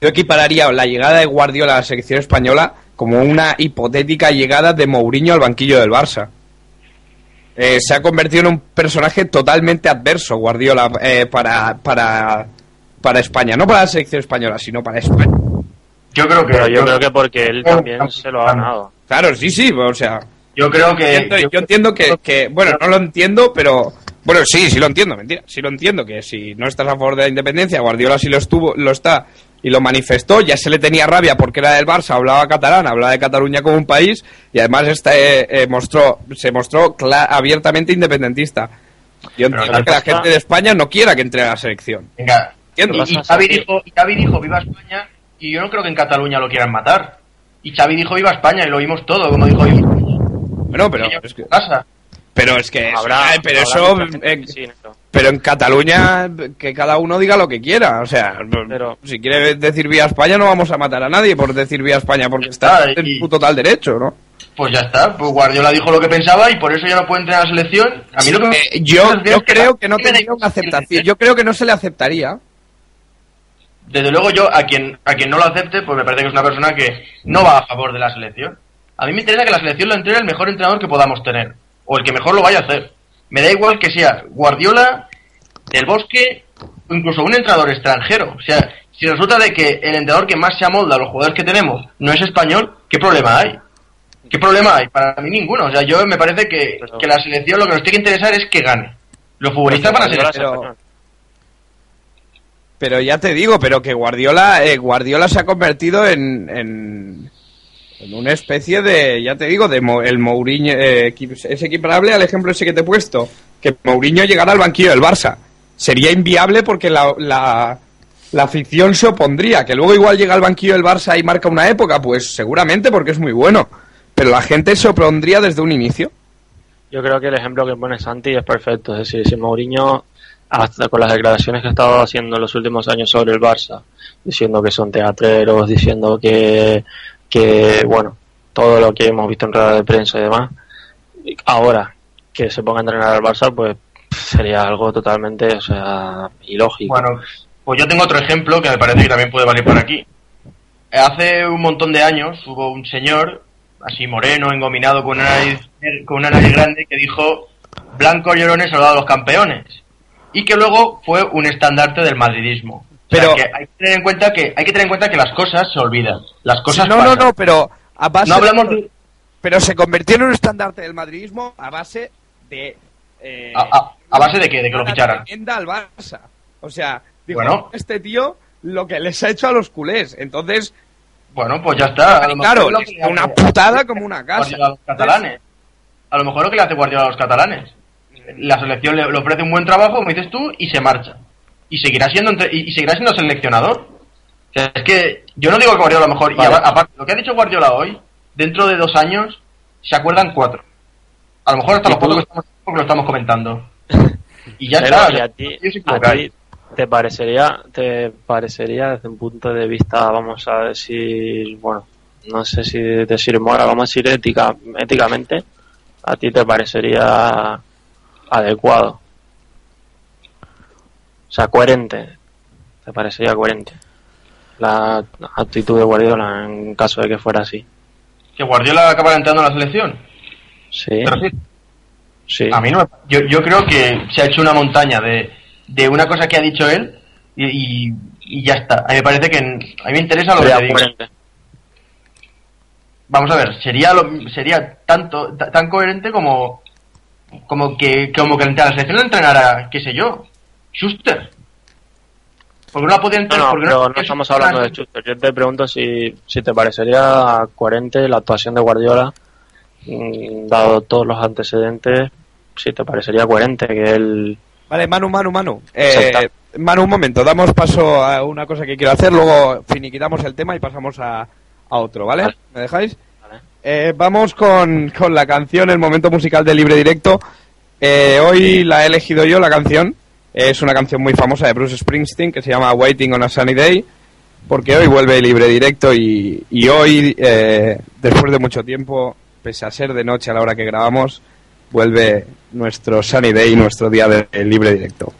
yo equipararía la llegada de Guardiola a la selección española como una hipotética llegada de Mourinho al banquillo del Barça. Eh, se ha convertido en un personaje totalmente adverso Guardiola eh, para, para, para España, no para la selección española, sino para España. Yo creo que. Pero yo creo que porque él también se lo ha ganado. Claro, sí, sí, o sea, Yo creo que. entiendo- yo, entiendo que, que, bueno, no lo entiendo, pero bueno, sí, sí lo entiendo, mentira, sí lo entiendo que si no estás a favor de la independencia, Guardiola sí lo estuvo, lo está y lo manifestó, ya se le tenía rabia porque era del Barça, hablaba catalán, hablaba de Cataluña como un país y además este, eh, eh, mostró, se mostró abiertamente independentista. Yo entiendo la que la gente de España no quiera que entre a la selección. Venga. Entiendo. Y, y Xavi dijo, y Xavi dijo viva España y yo no creo que en Cataluña lo quieran matar. Y Xavi dijo viva España y lo vimos todo, como dijo viva Bueno, pero España es que. Pero es que eso- Habrá- pero habrá eso eh, que sí, eso. Pero en Cataluña, que cada uno diga lo que quiera. O sea, Pero- si quiere decir vía España, no vamos a matar a nadie por decir vía España, porque está en su total derecho, ¿no? Pues ya está, pues Guardiola dijo lo que pensaba y por eso ya no puede entrar a la selección. A mí lo que me- Eh, yo, yo creo que no tiene tendría una aceptación. Yo creo que no se le aceptaría. Desde luego yo, a quien, a quien no lo acepte, pues me parece que es una persona que no va a favor de la selección. A mí me interesa que la selección lo entrene el mejor entrenador que podamos tener. O el que mejor lo vaya a hacer. Me da igual que sea Guardiola, Del Bosque, o incluso un entrenador extranjero. O sea, si resulta de que el entrenador que más se amolda a los jugadores que tenemos no es español, ¿qué problema hay? ¿Qué problema hay? Para mí ninguno. O sea, yo me parece que, Pero- que la selección lo que nos tiene que interesar es que gane. Los futbolistas van a ser pero-. Pero ya te digo, pero que Guardiola, eh, Guardiola se ha convertido en, en, en una especie de, ya te digo, de el Mourinho, eh, es equiparable al ejemplo ese que te he puesto, que Mourinho llegara al banquillo del Barça. Sería inviable porque la, la, se opondría, que luego igual llega al banquillo del Barça y marca una época, pues seguramente porque es muy bueno. Pero la gente se opondría desde un inicio. Yo creo que el ejemplo que pone Santi es perfecto. Es decir, si Mourinho, hasta con las declaraciones que ha estado haciendo en los últimos años sobre el Barça, diciendo que son teatreros, diciendo que, que bueno, todo lo que hemos visto en rueda de prensa y demás, ahora que se ponga a entrenar al Barça, pues sería algo totalmente, o sea, ilógico. Bueno, pues yo tengo otro ejemplo que me parece que también puede valer por aquí. Hace un montón de años hubo un señor, así moreno, engominado, con una nariz, con una nariz grande, que dijo Blanco Llorones salvado a los campeones. Y que luego fue un estandarte del madridismo. O sea, Pero- que hay que tener en cuenta que hay que tener en cuenta que las cosas se olvidan. Las cosas no, no, pasan. no, pero a base No hablamos de- Pero se convirtió en un estandarte del madridismo a base de... eh, a, a- ¿a base de qué? De que lo ficharan. al Barça. O sea, dijo, Bueno. este tío lo que les ha hecho a los culés. Entonces, Bueno, pues ya está. Claro, lo que una putada como una casa. A los catalanes. A lo mejor lo que le hace Guardiola a los catalanes. La selección le, le ofrece un buen trabajo, como dices tú, y se marcha. Y seguirá siendo entre- y, y seguirá siendo seleccionador. O sea, es que yo no digo que Guardiola a lo mejor. Y Vale. apa- aparte, lo que ha dicho Guardiola hoy, dentro de dos años, se acuerdan cuatro. A lo mejor hasta ¿Y los pocos que estamos, lo estamos comentando. Y ya Pero, está. y a ti, a te parecería, te parecería desde un punto de vista, vamos a decir, bueno, no sé si decir moral, vamos a decir ética, éticamente, a ti te parecería adecuado. O sea, coherente. Te parecería coherente. La actitud de Guardiola en caso de que fuera así. Que Guardiola acaba entrando a la selección. Sí, Pero sí, sí. A mí no me- yo, yo creo que se ha hecho una montaña de, de una cosa que ha dicho él y, y- y ya está. A mí me parece que en- a mí me interesa lo que Sería te digo. coherente. Vamos a ver, sería lo- sería tanto ta- tan coherente como como que como que la selección le entrenara, qué sé yo, Schuster. Porque no la podía No, entrenar no, porque pero no estamos hablando de Schuster. Yo te pregunto si, si te parecería coherente la actuación de Guardiola, mm, dado todos los antecedentes, si te parecería coherente que él... Vale, Manu, Manu, Manu. Eh. Manu, un momento, damos paso a una cosa que quiero hacer, luego finiquitamos el tema y pasamos a, a otro, ¿vale? Vale. ¿Me dejáis? Vale. Eh, vamos con, con la canción, el momento musical de Libre Directo. Eh, hoy la he elegido yo, la canción. Es una canción muy famosa de Bruce Springsteen que se llama Waiting on a Sunny Day. Porque hoy vuelve Libre Directo y, hoy, eh, después de mucho tiempo, pese a ser de noche a la hora que grabamos, vuelve nuestro Sunny Day, nuestro día de Libre Directo.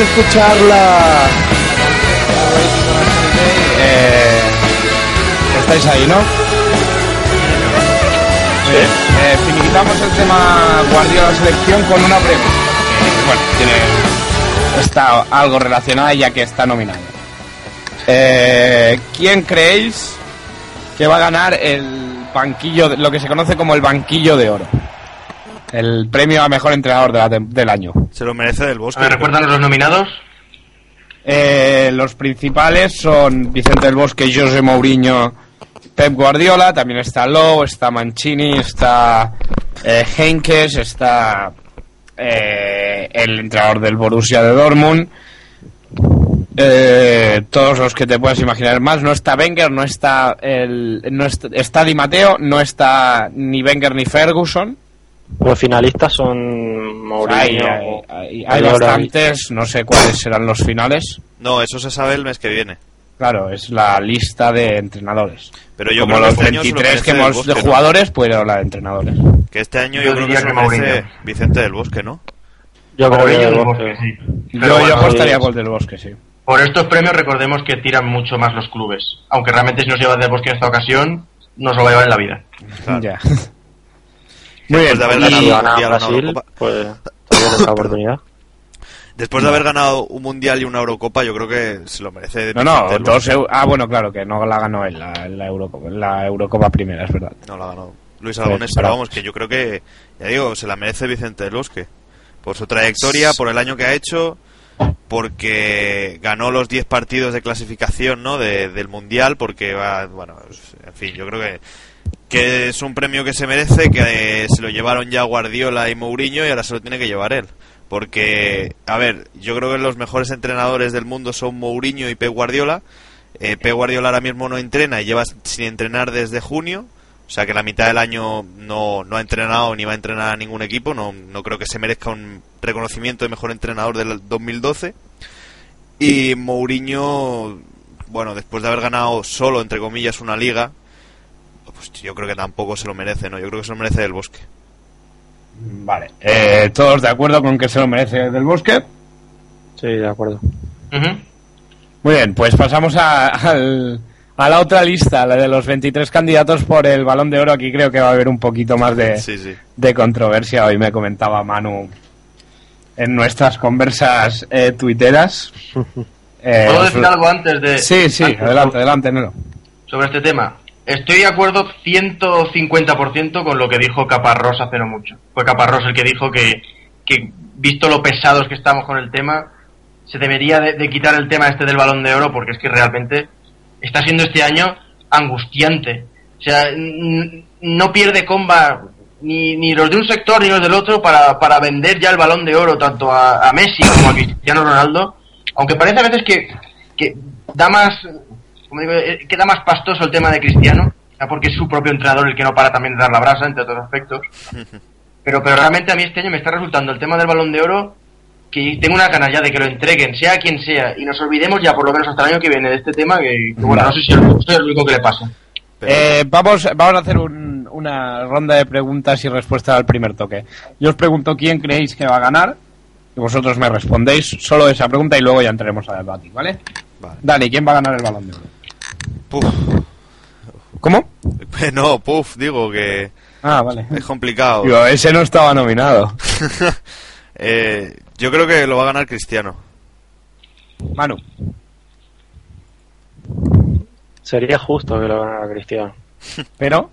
Escuchar la... Eh, estáis ahí, ¿no? Sí. Eh, finiquitamos el tema Guardiola Selección con una pregunta. que, bueno, tiene, está algo relacionada ya que está nominado. Eh, ¿Quién creéis que va a ganar el banquillo, de- lo que se conoce como el banquillo de oro? El premio a mejor entrenador de la tem- del año. Se lo merece del bosque. ver, recuérdanos los nominados. Eh, los principales son Vicente del Bosque, José Mourinho, Pep Guardiola, también está Lowe, está Mancini, está eh, Henkes, está eh, el entrenador del Borussia de Dortmund, eh, todos los que te puedas imaginar más, no está Wenger, no está el, no está, está Di Matteo, no está ni Wenger ni Ferguson, Los finalistas son Mourinho. hay, bastantes, no sé cuáles serán los finales. No, eso se sabe el mes que viene. Claro, es la lista de entrenadores. Pero yo Como creo que los este año se lo 23 que hemos del de Bosque, ¿no? jugadores, pues la de entrenadores. Que este año Yo yo, creo que diría se que merece. Vicente del Bosque, ¿no? Yo creo que del Bosque. Bosque, sí. Pero yo bueno, apostaría sí. por del bosque, sí. Por estos premios recordemos que tiran mucho más los clubes. Aunque realmente si no se lleva del bosque en esta ocasión, no se lo va a llevar en la vida. Claro. Ya. Muy Después bien. de haber y- ganado Si un gana mundial, una Brasil, Eurocopa. pues todavía esa oportunidad. Después de haber ganado un mundial y una Eurocopa, yo creo que se lo merece. No, no, dos eu- Ah, bueno, claro, que no la ganó él, la, la, Eurocopa, la Eurocopa primera, es verdad. No la ganó Luis Aragonés, Pues, pero para- vamos, que yo creo que, ya digo, se la merece Vicente del Bosque. Por su trayectoria, por el año que ha hecho, porque ganó los 10 partidos de clasificación ¿no? de- del Mundial, porque va, bueno, en fin, yo creo que, que es un premio que se merece, que eh, se lo llevaron ya Guardiola y Mourinho y ahora se lo tiene que llevar él. Porque, a ver, yo creo que los mejores entrenadores del mundo son Mourinho y Pep Guardiola. Eh, Pep Guardiola ahora mismo no entrena y lleva sin entrenar desde junio. O sea que la mitad del año no, no ha entrenado ni va a entrenar a ningún equipo. No, no creo que se merezca un reconocimiento de mejor entrenador del 2012. Y Mourinho, bueno, después de haber ganado solo, entre comillas, una liga, pues yo creo que tampoco se lo merece, ¿no? Yo creo que se lo merece del bosque. Vale. Eh, ¿Todos de acuerdo con que se lo merece del bosque? Sí, de acuerdo. Muy bien, pues pasamos a, al- a la otra lista, la de los 23 candidatos por el Balón de Oro. Aquí creo que va a haber un poquito más de, Sí, sí. de controversia. Hoy me comentaba Manu en nuestras conversas eh, tuiteras. Eh, ¿Puedo os- decir algo antes de... Sí, sí, antes adelante, adelante, Nero. Sobre este tema. Estoy de acuerdo 150% con lo que dijo Caparrós hace no mucho. Fue Caparrós el que dijo que, que visto lo pesados que estamos con el tema, se debería de, quitar el tema este del balón de oro porque es que realmente está siendo este año angustiante. O sea, no pierde comba ni, ni los de un sector ni los del otro para, para vender ya el balón de oro tanto a, a Messi como a Cristiano Ronaldo. Aunque parece a veces que, que da más como digo, eh, queda más pastoso el tema de Cristiano, ya porque es su propio entrenador el que no para también de dar la brasa, entre otros aspectos. Pero, pero realmente a mí este año me está resultando el tema del balón de oro que tengo una ganas ya de que lo entreguen, sea quien sea, y nos olvidemos ya por lo menos hasta el año que viene de este tema, que, que, bueno, no sé si soy el único que le pasa. Eh, vamos, vamos a hacer un- una ronda de preguntas y respuestas al primer toque. Yo os pregunto quién creéis que va a ganar y vosotros me respondéis solo esa pregunta y luego ya entraremos a debatir, ¿vale? Vale. Dani, ¿quién va a ganar el balón de oro? Puf. ¿Cómo? No, puf, digo que Ah, vale. es complicado. Yo, ese no estaba nominado. Eh, yo creo que lo va a ganar Cristiano. Manu. Sería justo que lo ganara Cristiano. Pero.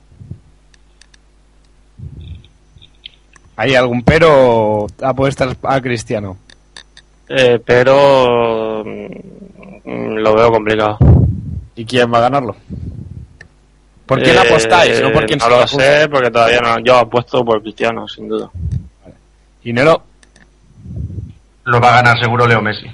¿Hay algún pero apuestas a Cristiano? Eh, pero mm, lo veo complicado. ¿Y quién va a ganarlo? ¿Por quién Eh, apostáis? No por quién no se lo apuesta. sé, porque todavía no. Yo apuesto por Cristiano, sin duda. Y Nero, Lo va a ganar seguro Leo Messi.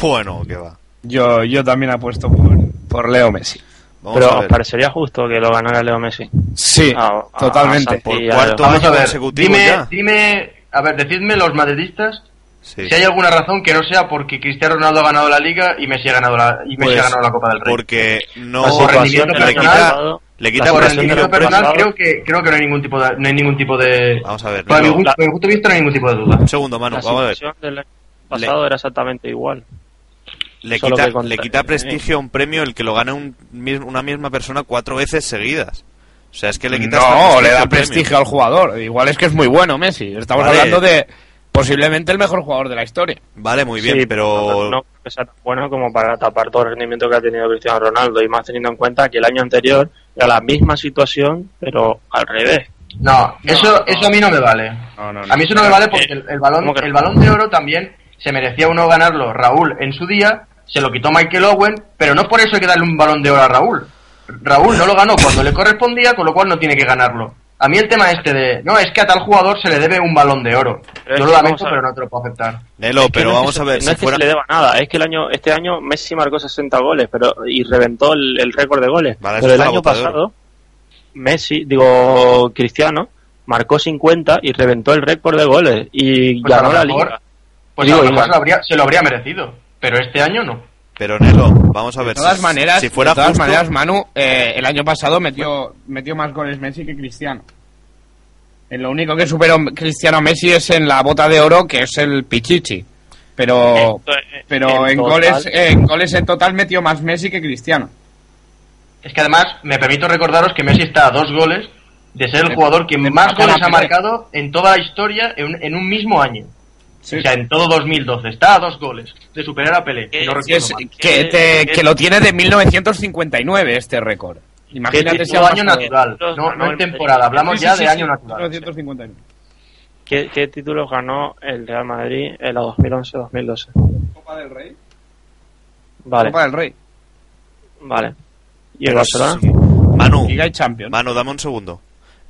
Bueno, que va. yo, yo también apuesto por, por Leo Messi. Vamos pero a ¿os parecería justo que lo ganara Leo Messi? Sí, totalmente. ah, Por Y cuarto a- Vamos año a ver, consecutivo dime, ya. dime, a ver, decidme los madridistas Sí. si hay alguna razón que no sea porque Cristiano Ronaldo ha ganado la Liga y Messi ha ganado la, y Messi Pues, ha ganado la Copa del Rey. Porque no La rendimiento año personal, le la quita por rendimiento año personal creo que creo que no hay ningún tipo de no hay ningún tipo de Vamos a ver. para mi, Nero, gusto, para mi punto de vista no hay ningún tipo de duda Un segundo, Manu. la Vamos a ver. del- pasado era exactamente igual. Le Solo quita, le quita prestigio a un premio el que lo gana un mis- una misma persona cuatro veces seguidas. O sea, es que le quita No, le da prestigio al jugador. Igual es que es muy bueno Messi. Estamos Vale. hablando de posiblemente el mejor jugador de la historia. Vale, muy bien, Sí, pero... no que sea tan bueno como para tapar todo el rendimiento que ha tenido Cristiano Ronaldo y más teniendo en cuenta que el año anterior era la misma situación, pero al revés. No, eso, eso a mí no me vale. No, no, A mí eso no me vale porque el, el balón, el balón de oro también se merecía uno ganarlo Raúl en su día, se lo quitó Michael Owen, pero no por eso hay que darle un balón de oro a Raúl. Raúl no lo ganó cuando le correspondía, con lo cual no tiene que ganarlo. A mí el tema este de, no, es que a tal jugador se le debe un balón de oro. Pero es Yo lo lamento, pero no te lo puedo aceptar. Nelo, Es que pero no es vamos que a ver, no si es que se le deba nada, es que el año, este año Messi marcó 60 goles pero y reventó el, el récord de goles. Vale, pero el año pasado, Messi, digo, Cristiano, marcó 50 y reventó el récord de goles y Pues a ganó la mejor- liga. Pues Digo, a lo mejor se lo, habría, se lo habría merecido, pero este año no. Pero Nelo, vamos a ver. De todas si, maneras, si fuera de todas justo- maneras, Manu, eh, el año pasado metió, metió más goles Messi que Cristiano. En lo único que superó Cristiano a Messi es en la bota de oro, que es el Pichichi. Pero, En- pero en goles, en goles en total metió más Messi que Cristiano. Es que además me permito recordaros que Messi está a dos goles de ser el De- jugador que más goles ha marcado en toda la historia en, en un mismo año. Sí. O sea, en todo 2012. Está a dos goles de superar a Pelé. ¿Qué- si no Que, recuerdo es- mal. que, te- que lo tiene de 1959 este récord. Imagínate ¿Qué si Todo ha año natural, no, no en temporada. Hablamos Sí, ya sí, de sí, año sí, natural. 1959. ¿Qué, qué títulos ganó el Real Madrid en la 2011-2012? Copa del Rey. Vale, Copa del Rey. vale. ¿Y el Barcelona? Manu, Liga y Champions. Manu, dame un segundo.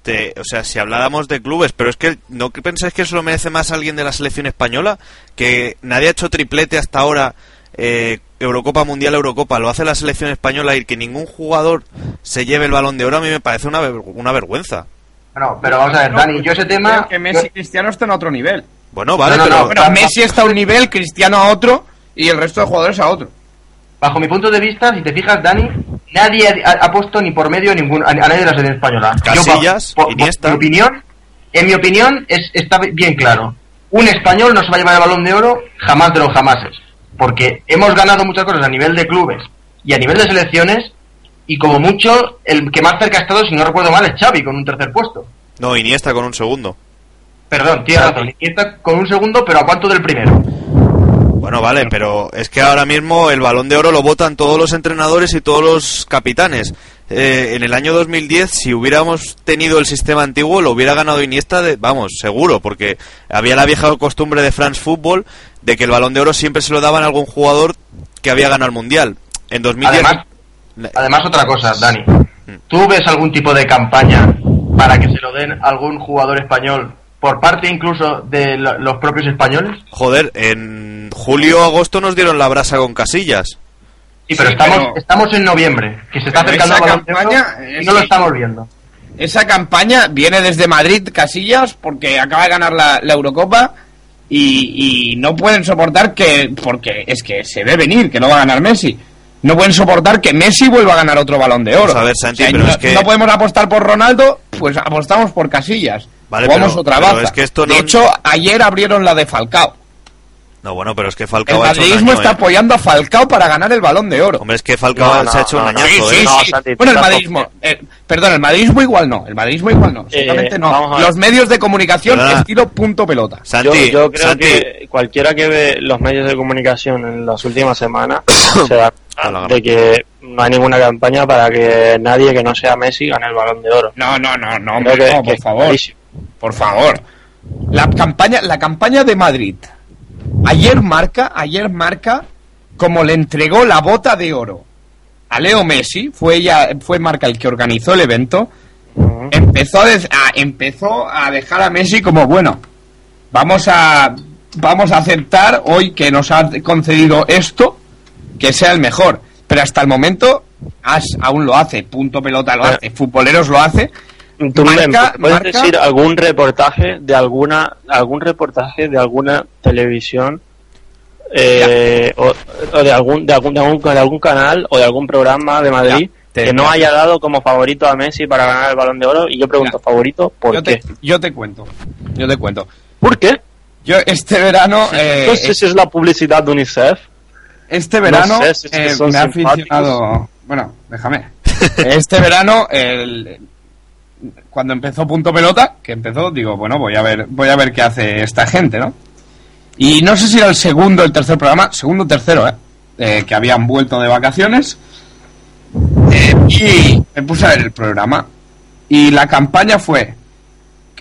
Te- o sea, si habláramos de clubes, pero es que ¿no que pensáis que eso lo merece más alguien de la selección española? Que nadie ha hecho triplete hasta ahora, eh, Eurocopa Mundial, Eurocopa, lo hace la selección española y que ningún jugador se lleve el balón de oro a mí me parece una, ver- una vergüenza. No, pero vamos a ver, Dani, yo ese tema. Creo que Messi y Cristiano están a otro nivel. Bueno, vale, No, no, pero... no, Bueno, Messi está a un nivel, Cristiano a otro y el resto de jugadores a otro. Bajo mi punto de vista, si te fijas, Dani, nadie ha, puesto ni por medio ningún, a, a nadie de la selección española. Yo, Casillas, Iniesta. mi opinión, en mi opinión, es, está bien claro. Un español no se va a llevar el balón de oro jamás de los jamases. Porque hemos ganado muchas cosas a nivel de clubes y a nivel de selecciones. Y como mucho, el que más cerca ha estado, si no recuerdo mal, es Xavi con un tercer puesto. No, Iniesta con un segundo. Perdón, tienes razón. Iniesta con un segundo, pero ¿a cuánto del primero? Bueno, vale, pero es que ahora mismo el balón de oro lo votan todos los entrenadores y todos los capitanes. Eh, en el año 2010, si hubiéramos tenido el sistema antiguo, lo hubiera ganado Iniesta, de, vamos, seguro, porque había la vieja costumbre de France Football de que el balón de oro siempre se lo daban a algún jugador que había ganado el mundial. En 2010. Además, Además, otra cosa, Dani. Mm. ¿Tú ves algún tipo de campaña para que se lo den a algún jugador español por parte incluso de lo- los propios españoles? Joder, en julio o agosto nos dieron la brasa con casillas. Sí, pero Sí, estamos, pero- estamos en noviembre, que se está Pero acercando Oro campaña, y no lo estamos viendo. Esa campaña viene desde Madrid, Casillas, porque acaba de ganar la, la Eurocopa y, y no pueden soportar que, porque es que se ve venir, que no va a ganar Messi. No pueden soportar que Messi vuelva a ganar otro balón de oro. Pues a ver, Santi, O sea, pero no, es que- no podemos apostar por Ronaldo, pues apostamos por Casillas. Vale, Jugamos pero- otra pero baza. es que esto no- De hecho, ayer abrieron la de Falcao. No, bueno, pero es que El Falcao un madridismo año, está ¿eh? apoyando a Falcao para ganar el balón de oro. Hombre, es que Falcao No, se ha no, hecho un no, no. añazo, Sí, ¿eh? sí, No, sí. Santi, Bueno, el madridismo. eh, perdón, el madridismo igual no. El madridismo igual no. Exactamente no. Los medios de comunicación Perdona. estilo punto pelota. Santi, yo, yo creo Santi, que cualquiera que ve los medios de comunicación en las últimas semanas se da de que no hay ninguna campaña para que nadie que no sea Messi gane el balón de oro. No, no, no, no, hombre, que- por favor. clarísimo. Por favor. La campaña, la campaña de Madrid. Ayer marca, ayer marca como le entregó la bota de oro a Leo Messi, fue ella, fue Marca el que organizó el evento. Empezó a, a- empezó a dejar a Messi como bueno vamos a vamos a aceptar hoy que nos ha concedido esto que sea el mejor pero hasta el momento As aún lo hace punto pelota lo hace futboleros lo hace ¿Tú me- Marca- puedes marca- decir algún reportaje de alguna algún reportaje de alguna televisión eh, o, o de algún de algún de algún de algún canal o de algún programa de Madrid Ya, te- que no haya dado como favorito a Messi para ganar el Balón de Oro y yo pregunto Ya. favorito por yo qué te, yo te cuento yo te cuento ¿por qué? Yo este verano, eh, no sé si es la publicidad de UNICEF. este verano sé si es que eh, me ha aficionado. Bueno, déjame. Este verano, el- cuando empezó Punto Pelota, que empezó, digo, bueno, voy a ver, voy a ver qué hace esta gente, ¿no? Y no sé si era el segundo el tercer programa, segundo o tercero, ¿eh? Eh, que habían vuelto de vacaciones. Eh, y me puse a ver el programa. Y la campaña fue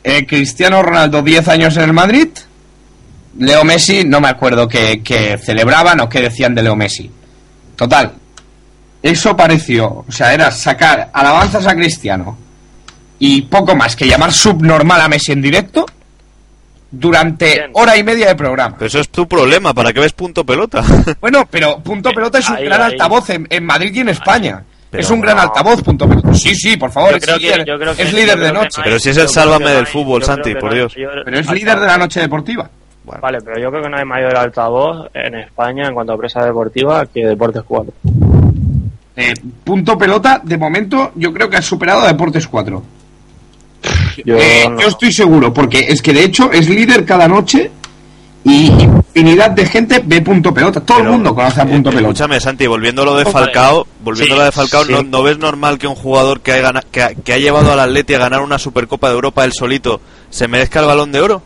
eh, Cristiano Ronaldo 10 años en el Madrid. Leo Messi, no me acuerdo qué, qué celebraban o qué decían de Leo Messi. Total. Eso pareció, o sea, era sacar alabanzas a Cristiano y poco más que llamar subnormal a Messi en directo durante Bien. hora y media de programa. Pero eso es tu problema, ¿para qué ves punto pelota? Bueno, pero Punto Pelota es un Ahí, gran ahí. altavoz en, en Madrid y en España. Pero es un gran altavoz, Punto Pelota. Sí, sí, por favor, Yo es creo que- líder, yo creo que- es yo líder creo de noche. no hay- Pero si es el sálvame no del hay- fútbol, Santi, por Dios. Pero es líder de la noche deportiva. Vale, pero yo creo que no hay mayor altavoz en España en cuanto a presa deportiva que Deportes 4. Eh, punto pelota, de momento, yo creo que ha superado a Deportes 4. Yo, Eh, no. yo estoy seguro, porque es que de hecho es líder cada noche y infinidad de gente ve punto pelota. Todo Pero, el mundo conoce a eh, punto pelota. Escúchame, Santi, volviendo a lo de Falcao, volviendo a lo de Falcao, ¿no, sí. ¿no ves normal que un jugador que ha, gana- que, ha, que ha llevado al Atleti a ganar una Supercopa de Europa él solito se merezca el balón de oro?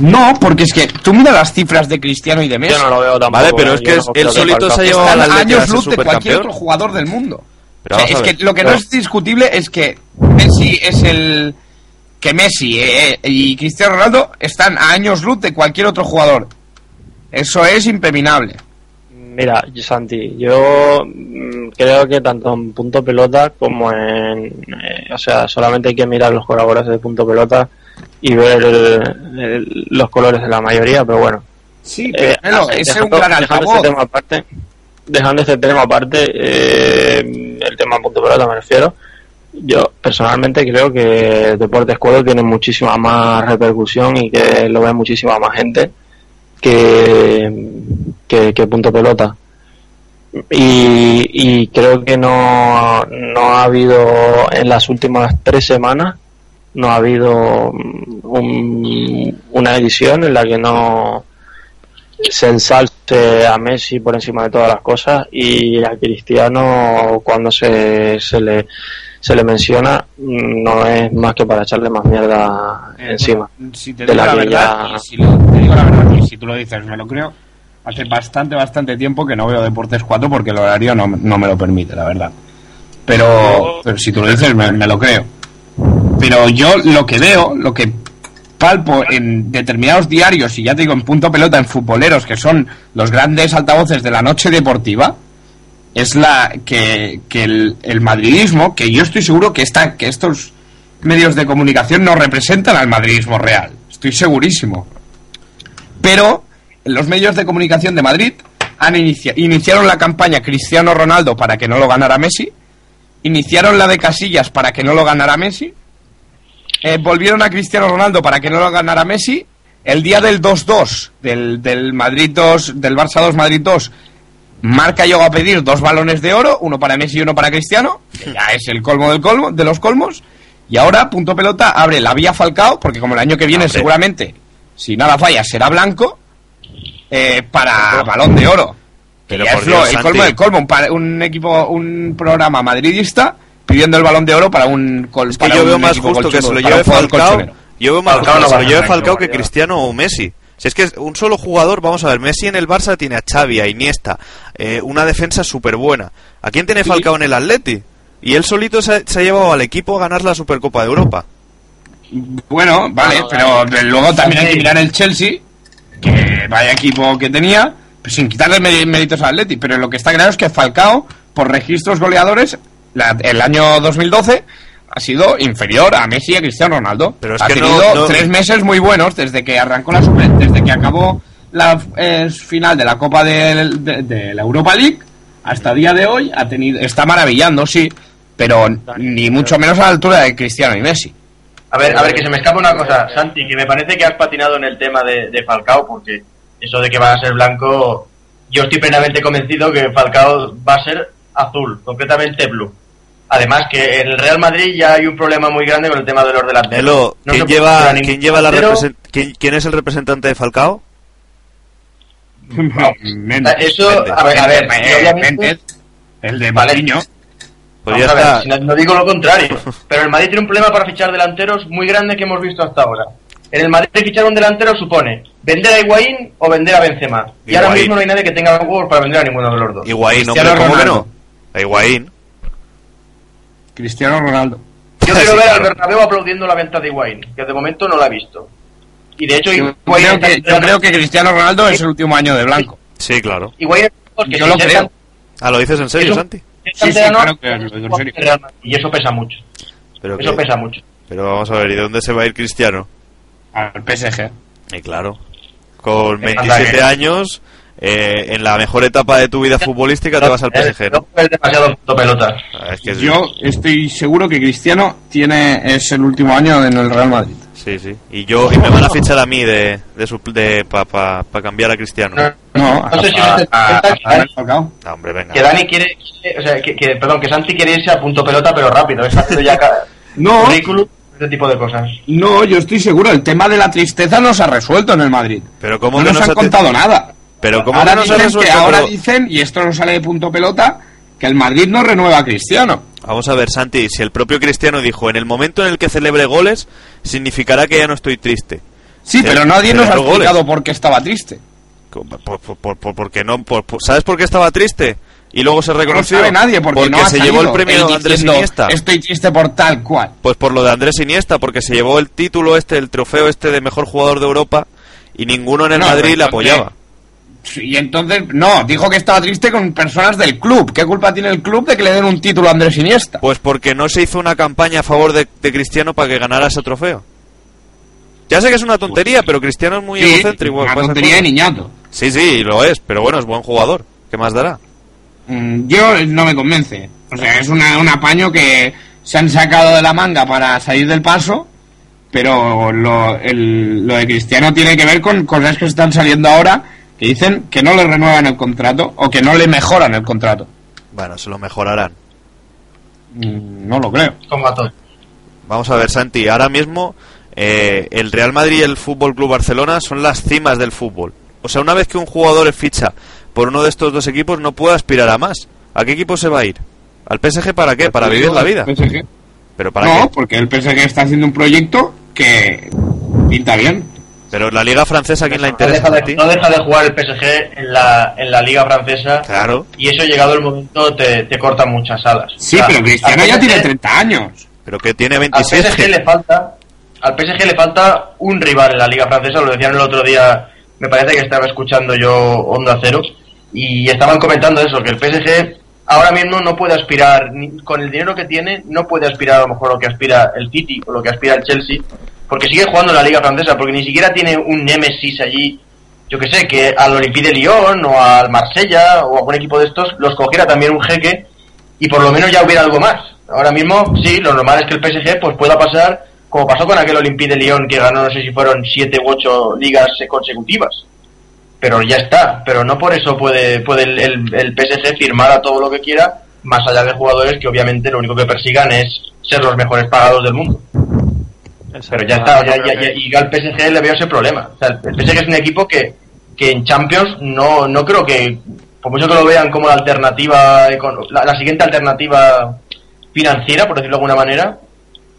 No, porque es que tú mira las cifras de Cristiano y de Messi. Yo no lo veo tampoco. Vale, pero ¿eh? es que no es- creo él solito se ha llevado al Atleti años luz de cualquier otro jugador del mundo. Pero O sea, vamos a es que lo que no es discutible es que Messi es el que Messi eh, eh, y Cristiano Ronaldo están a años luz de cualquier otro jugador. Eso es impeminable. Mira, Santi, yo mm, creo que tanto en punto pelota como en... eh, o sea, solamente hay que mirar los colaboradores de punto pelota y ver el- el- los colores de la mayoría, pero bueno. Sí, Eh, pero es un gran dejando este tema aparte, dejando este tema aparte, eh, el tema punto pelota me refiero, yo personalmente creo que Deportes Cuadro tiene muchísima más repercusión y que lo ve muchísima más gente que, que, punto pelota. Y, y creo que no, no ha habido en las últimas tres semanas no ha habido un- una edición en la que no se ensalce a Messi por encima de todas las cosas y a Cristiano cuando se, se le se le menciona no es más que para echarle más mierda Eh, encima bueno, si te digo la verdad, ya- y si lo- te digo la verdad, y si tú lo dices, me lo creo. Hace bastante, bastante tiempo que no veo Deportes 4 porque el horario no, no me lo permite, la verdad. Pero, pero si tú lo dices, me, me lo creo. Pero yo lo que veo, lo que palpo en determinados diarios, y ya te digo, en punto pelota, en futboleros, que son los grandes altavoces de la noche deportiva, es la que, que el, madridismo, que yo estoy seguro que, esta, que estos medios de comunicación no representan al madridismo real. Estoy segurísimo. Pero los medios de comunicación de Madrid han inicia- iniciaron la campaña Cristiano Ronaldo para que no lo ganara Messi, iniciaron la de Casillas para que no lo ganara Messi, eh, volvieron a Cristiano Ronaldo para que no lo ganara Messi, el día del 2-2 del, del Madrid 2, del Barça 2 Madrid 2, Marca llegó a pedir dos balones de oro, uno para Messi y uno para Cristiano, que ya es el colmo del colmo, de los colmos. Y ahora, punto pelota, abre la vía Falcao, porque como el año que viene seguramente, si nada falla, será blanco, eh, para balón de oro. Pero ya por es lo- Dios, el Santi. colmo del colmo, un, pa- un equipo, un programa madridista pidiendo el balón de oro para un col- Es que para yo un veo más equipo justo que colchonero, se lo para lleve jugador Falcao. colchonero. Yo veo más Falcao justo no que va se a lo lleve ganar, Falcao que ya. Cristiano o Messi. Si es que un solo jugador, vamos a ver, Messi en el Barça tiene a Xavi, a Iniesta, eh, una defensa súper buena. ¿A quién tiene. Falcao en el Atleti? Y él solito se ha, se ha llevado al equipo a ganar la Supercopa de Europa. Bueno, vale, pero luego también hay que mirar el Chelsea, que vaya equipo que tenía, pues sin quitarle mé- méritos al Atleti, pero lo que está claro es que Falcao, por registros goleadores, la- el año 2012 ha sido inferior a Messi y a Cristiano Ronaldo. Pero es ha que tenido no- tres meses muy buenos desde que arrancó la Super, desde que acabó la eh, final de la Copa de, de la Europa League hasta día de hoy ha tenido está maravillando, sí, pero ni mucho menos a la altura de Cristiano y Messi. A ver, a ver, que se me escapa una cosa, Santi, que me parece que has patinado en el tema de, de Falcao, porque eso de que va a ser blanco, yo estoy plenamente convencido que Falcao va a ser azul, completamente blue. Además que en el Real Madrid ya hay un problema muy grande con el tema de los delanteros. No ¿quién lleva, ¿quién lleva la ¿quién, quién es el representante de Falcao? Méndez. Eso, Méndez. a ver, a ver, Méndez, el de Vale. Patiño. Pues ya ver, está. no, no digo lo contrario, pero el Madrid tiene un problema para fichar delanteros muy grande que hemos visto hasta ahora. En el Madrid fichar un delantero supone vender a Higuaín o vender a Benzema. Y ahora mismo no hay nadie que tenga huevos para vender a ninguno de los dos. Higuaín, hombre, ¿cómo que no? A Higuaín. Cristiano Ronaldo. Yo quiero ver al. Bernabéu aplaudiendo la venta de Higuaín, que de momento no la he visto. Y de hecho, Yo creo, que, yo creo que Cristiano Ronaldo es el último año de blanco. Sí, claro. Higuaín Yo si lo creo. Ah, ¿lo dices en serio, un- Santi? Sí, sí, canterano, claro que lo digo en serio. Y eso pesa mucho. Pero, Eso que- pesa mucho. pero vamos a ver, ¿y de dónde se va a ir Cristiano? Al PSG. Y claro, con Anda 27 que- años, eh, en la mejor etapa de tu vida futbolística te vas al PSG, ¿no? No es demasiado puto pelota. Ah, Es que es- Yo estoy seguro que Cristiano tiene es el último año en el Real Madrid. Sí, sí. Y yo, y me van a fichar a mí de, de, de para pa, pa cambiar a Cristiano. No, No, sé si a- os a- das a- cuenta a- Falcao. No, hombre, venga. que Dani quiere, o sea, que, que- perdón, que Santi quiere irse a punto pelota, pero rápido. Está haciendo ya No. currículum, este tipo de cosas. No, yo estoy seguro. El tema de la tristeza no se ha resuelto en el Madrid. Pero ¿cómo no que nos no se han contado nada. Pero ¿cómo ahora que no dicen que resuelto? ahora Pero- dicen, y esto no sale de punto pelota, que el Madrid no renueva a Cristiano. Vamos a ver, Santi, si el propio Cristiano dijo, en el momento en el que celebre goles, significará que ya no estoy triste. Sí, pero nadie nos ha goles. explicado por qué estaba triste. Por, por- por- por- porque no, ¿Sabes por qué estaba triste? Y luego se No reconoció. sabe nadie porque, no ha se llevó el premio él Andrés diciendo, Iniesta. Estoy triste por tal cual. Pues por lo de Andrés Iniesta, porque se llevó el título este, el trofeo este de mejor jugador de Europa y ninguno en el No, Madrid le apoyaba. Y entonces, no, dijo que estaba triste con personas del club. ¿Qué culpa tiene el club de que le den un título a Andrés Iniesta? Pues porque no se hizo una campaña a favor de, de Cristiano para que ganara ese trofeo. Ya sé que es una tontería, pero Cristiano es muy Sí, egocéntrico. una tontería de niñato. Sí, sí, lo es, pero bueno, es buen jugador. ¿Qué más dará? Mm, Yo no me convence. O sea, es una- un apaño que se han sacado de la manga para salir del paso, pero lo, el- lo de Cristiano tiene que ver con cosas que están saliendo ahora que dicen que no le renuevan el contrato o que no le mejoran el contrato. Bueno, se lo mejorarán. Mm, No lo creo. Como a todos. Vamos a ver, Santi, ahora mismo eh, el Real Madrid y el Fútbol Club Barcelona son las cimas del fútbol. O sea, una vez que un jugador ficha por uno de estos dos equipos, no puede aspirar a más. ¿A qué equipo se va a ir? ¿Al PSG para qué? ¿Para vivir la vida? PSG. ¿Pero para No, qué? porque el PSG está haciendo un proyecto que pinta bien. Pero la liga francesa, ¿a quién la No interesa? no deja de jugar el PSG en la, en la Liga Francesa. Claro. Y eso, llegado el momento, te, te corta muchas alas. Sí, O sea, pero Cristiano al ya PSG tiene 30 años. Pero que tiene Al 27. PSG le falta al PSG le falta un rival en la Liga Francesa, lo decían el otro día, me parece que estaba escuchando yo Onda Cero y estaban comentando eso, que el PSG ahora mismo no puede aspirar ni- con el dinero que tiene, no puede aspirar a lo mejor lo que aspira el City o lo que aspira el Chelsea, porque sigue jugando en la Liga Francesa, porque ni siquiera tiene un némesis allí yo que sé, que al Olympique de Lyon o al Marsella o algún equipo de estos los cogiera también un jeque y por lo menos ya hubiera algo más. Ahora mismo, sí, lo normal es que el PSG pues pueda pasar como pasó con aquel Olympique de Lyon que ganó no sé si fueron siete u ocho ligas consecutivas. Pero ya está, pero no por eso puede, puede el, el- el PSG firmar a todo lo que quiera, más allá de jugadores que obviamente lo único que persigan es ser los mejores pagados del mundo. Pero ya está, ya, ya- ya- y al PSG le veo ese problema. O sea, el PSG es un equipo que, que en Champions no, no creo que, por mucho que lo vean como la alternativa, la, la siguiente alternativa financiera, por decirlo de alguna manera,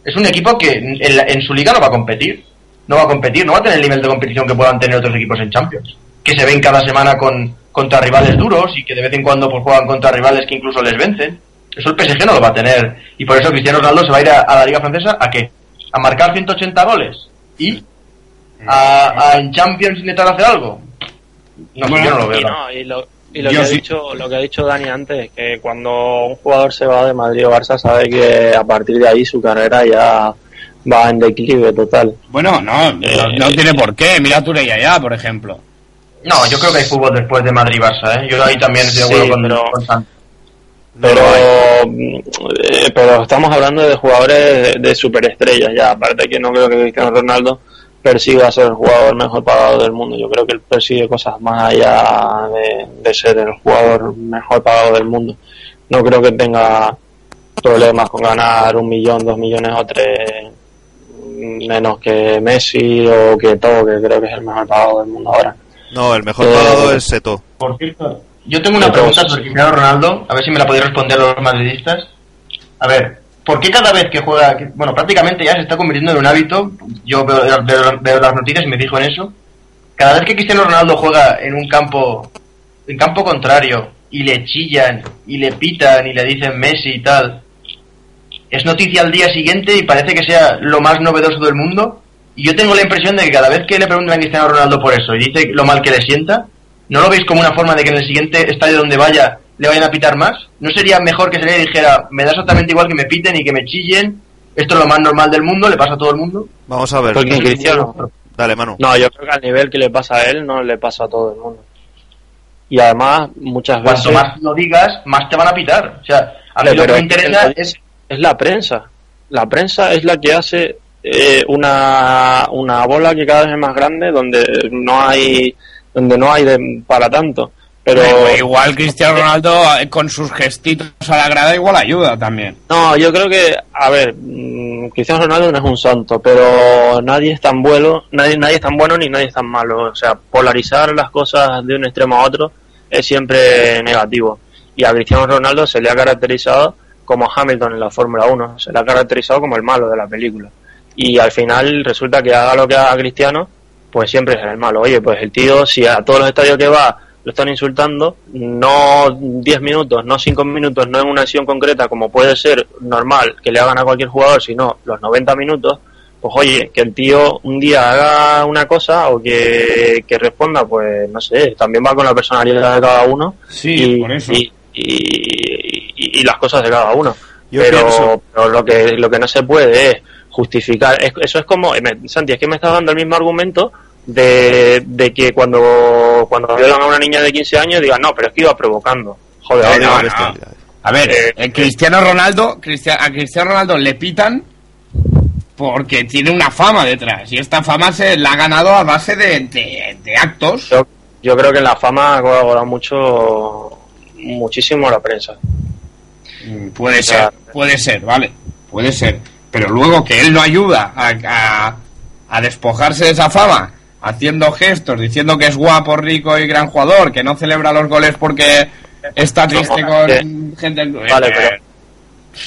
es un equipo que en, la- en su liga no va a competir. No va a competir, no va a tener el nivel de competición que puedan tener otros equipos en Champions. Que se ven cada semana con, contra rivales duros y que de vez en cuando pues, juegan contra rivales que incluso les vencen. Eso el PSG no lo va a tener. Y por eso Cristiano Ronaldo se va a ir a, a la Liga Francesa a qué? A marcar 180 goles. ¿Y? ¿A, a en Champions intentar hacer algo? No yo no lo veo. Y, ¿no? y lo, y lo que, ha dicho, lo que ha dicho Dani antes, que cuando un jugador se va de Madrid o Barça sabe que a partir de ahí su carrera ya va en declive total. Bueno, no, no, no tiene por qué. Mira a Turey allá, por ejemplo. No, yo creo que hay fútbol después de Madrid-Barça, ¿eh? Yo ahí también estoy de acuerdo Sí, con, pero- con. Pero, eh, pero estamos hablando de jugadores de, de superestrellas ya. Aparte que no creo que Cristiano Ronaldo persiga ser el jugador mejor pagado del mundo. Yo creo que él persigue cosas más allá de, de ser el jugador mejor pagado del mundo. No creo que tenga problemas con ganar un millón, dos millones o tres menos que Messi o que todo, que creo que es el mejor pagado del mundo ahora. No, el mejor Eh, pagado es Seto. Por cierto, yo tengo una pregunta sobre Cristiano Ronaldo, a ver si me la podéis responder los madridistas. A ver, ¿por qué cada vez que juega, bueno, prácticamente ya se está convirtiendo en un hábito, yo veo, veo- veo las noticias y me fijo en eso, cada vez que Cristiano Ronaldo juega en un campo, en campo contrario, y le chillan, y le pitan, y le dicen Messi y tal, es noticia al día siguiente y parece que sea lo más novedoso del mundo. Y yo tengo la impresión de que cada vez que le preguntan a Cristiano Ronaldo por eso y dice lo mal que le sienta, ¿no lo veis como una forma de que en el siguiente estadio donde vaya le vayan a pitar más? ¿No sería mejor que se le dijera, me da exactamente igual que me piten y que me chillen? Esto es lo más normal del mundo, le pasa a todo el mundo. Vamos a ver. Cristiano. Dale, Manu. No, yo creo que al nivel que le pasa a él no le pasa a todo el mundo. Y además, muchas veces. Cuanto más lo digas, más te van a pitar. O sea, a mí lo que me interesa es es la prensa. La prensa es la que hace eh, una, una bola que cada vez es más grande donde no hay donde no hay de- para tanto. Pero Pero igual Cristiano Ronaldo eh, con sus gestitos a la grada igual ayuda también. no, yo creo que a ver, mm, Cristiano Ronaldo no es un santo, pero nadie es tan bueno, nadie nadie es tan bueno ni nadie es tan malo. O sea, polarizar las cosas de un extremo a otro es siempre negativo. Y a Cristiano Ronaldo se le ha caracterizado como Hamilton en la Fórmula 1, se le ha caracterizado como el malo de la película. Y al final resulta que haga lo que haga Cristiano, pues siempre es el malo. Oye, pues el tío, si a todos los estadios que va lo están insultando, no 10 minutos, no 5 minutos, no en una acción concreta, como puede ser normal que le hagan a cualquier jugador, sino los 90 minutos, pues oye, que el tío un día haga una cosa o que, que responda, pues no sé, también va con la personalidad de cada uno Sí, y, por eso. y, y- las cosas de cada uno. Yo pero, pienso- pero lo que lo que no se puede es justificar. es- eso es como, eh, me- Santi, es que me estás dando el mismo argumento de, de que cuando, cuando violan a una niña de 15 años digan, no, pero es que iba provocando. Joder, Eh, no, a no. este. A ver, Eh, eh, Cristiano Ronaldo, Cristia- a Cristiano Ronaldo le pitan porque tiene una fama detrás y esta fama se la ha ganado a base de, de- de actos. Yo, yo creo que la fama ha colaborado mucho, muchísimo la prensa. Mm, Puede O sea, ser, puede ser, vale, puede ser. Pero luego que él no ayuda a, a- a despojarse de esa fama, haciendo gestos, diciendo que es guapo, rico y gran jugador, que no celebra los goles porque está triste con que- gente... Vale, eh, pero,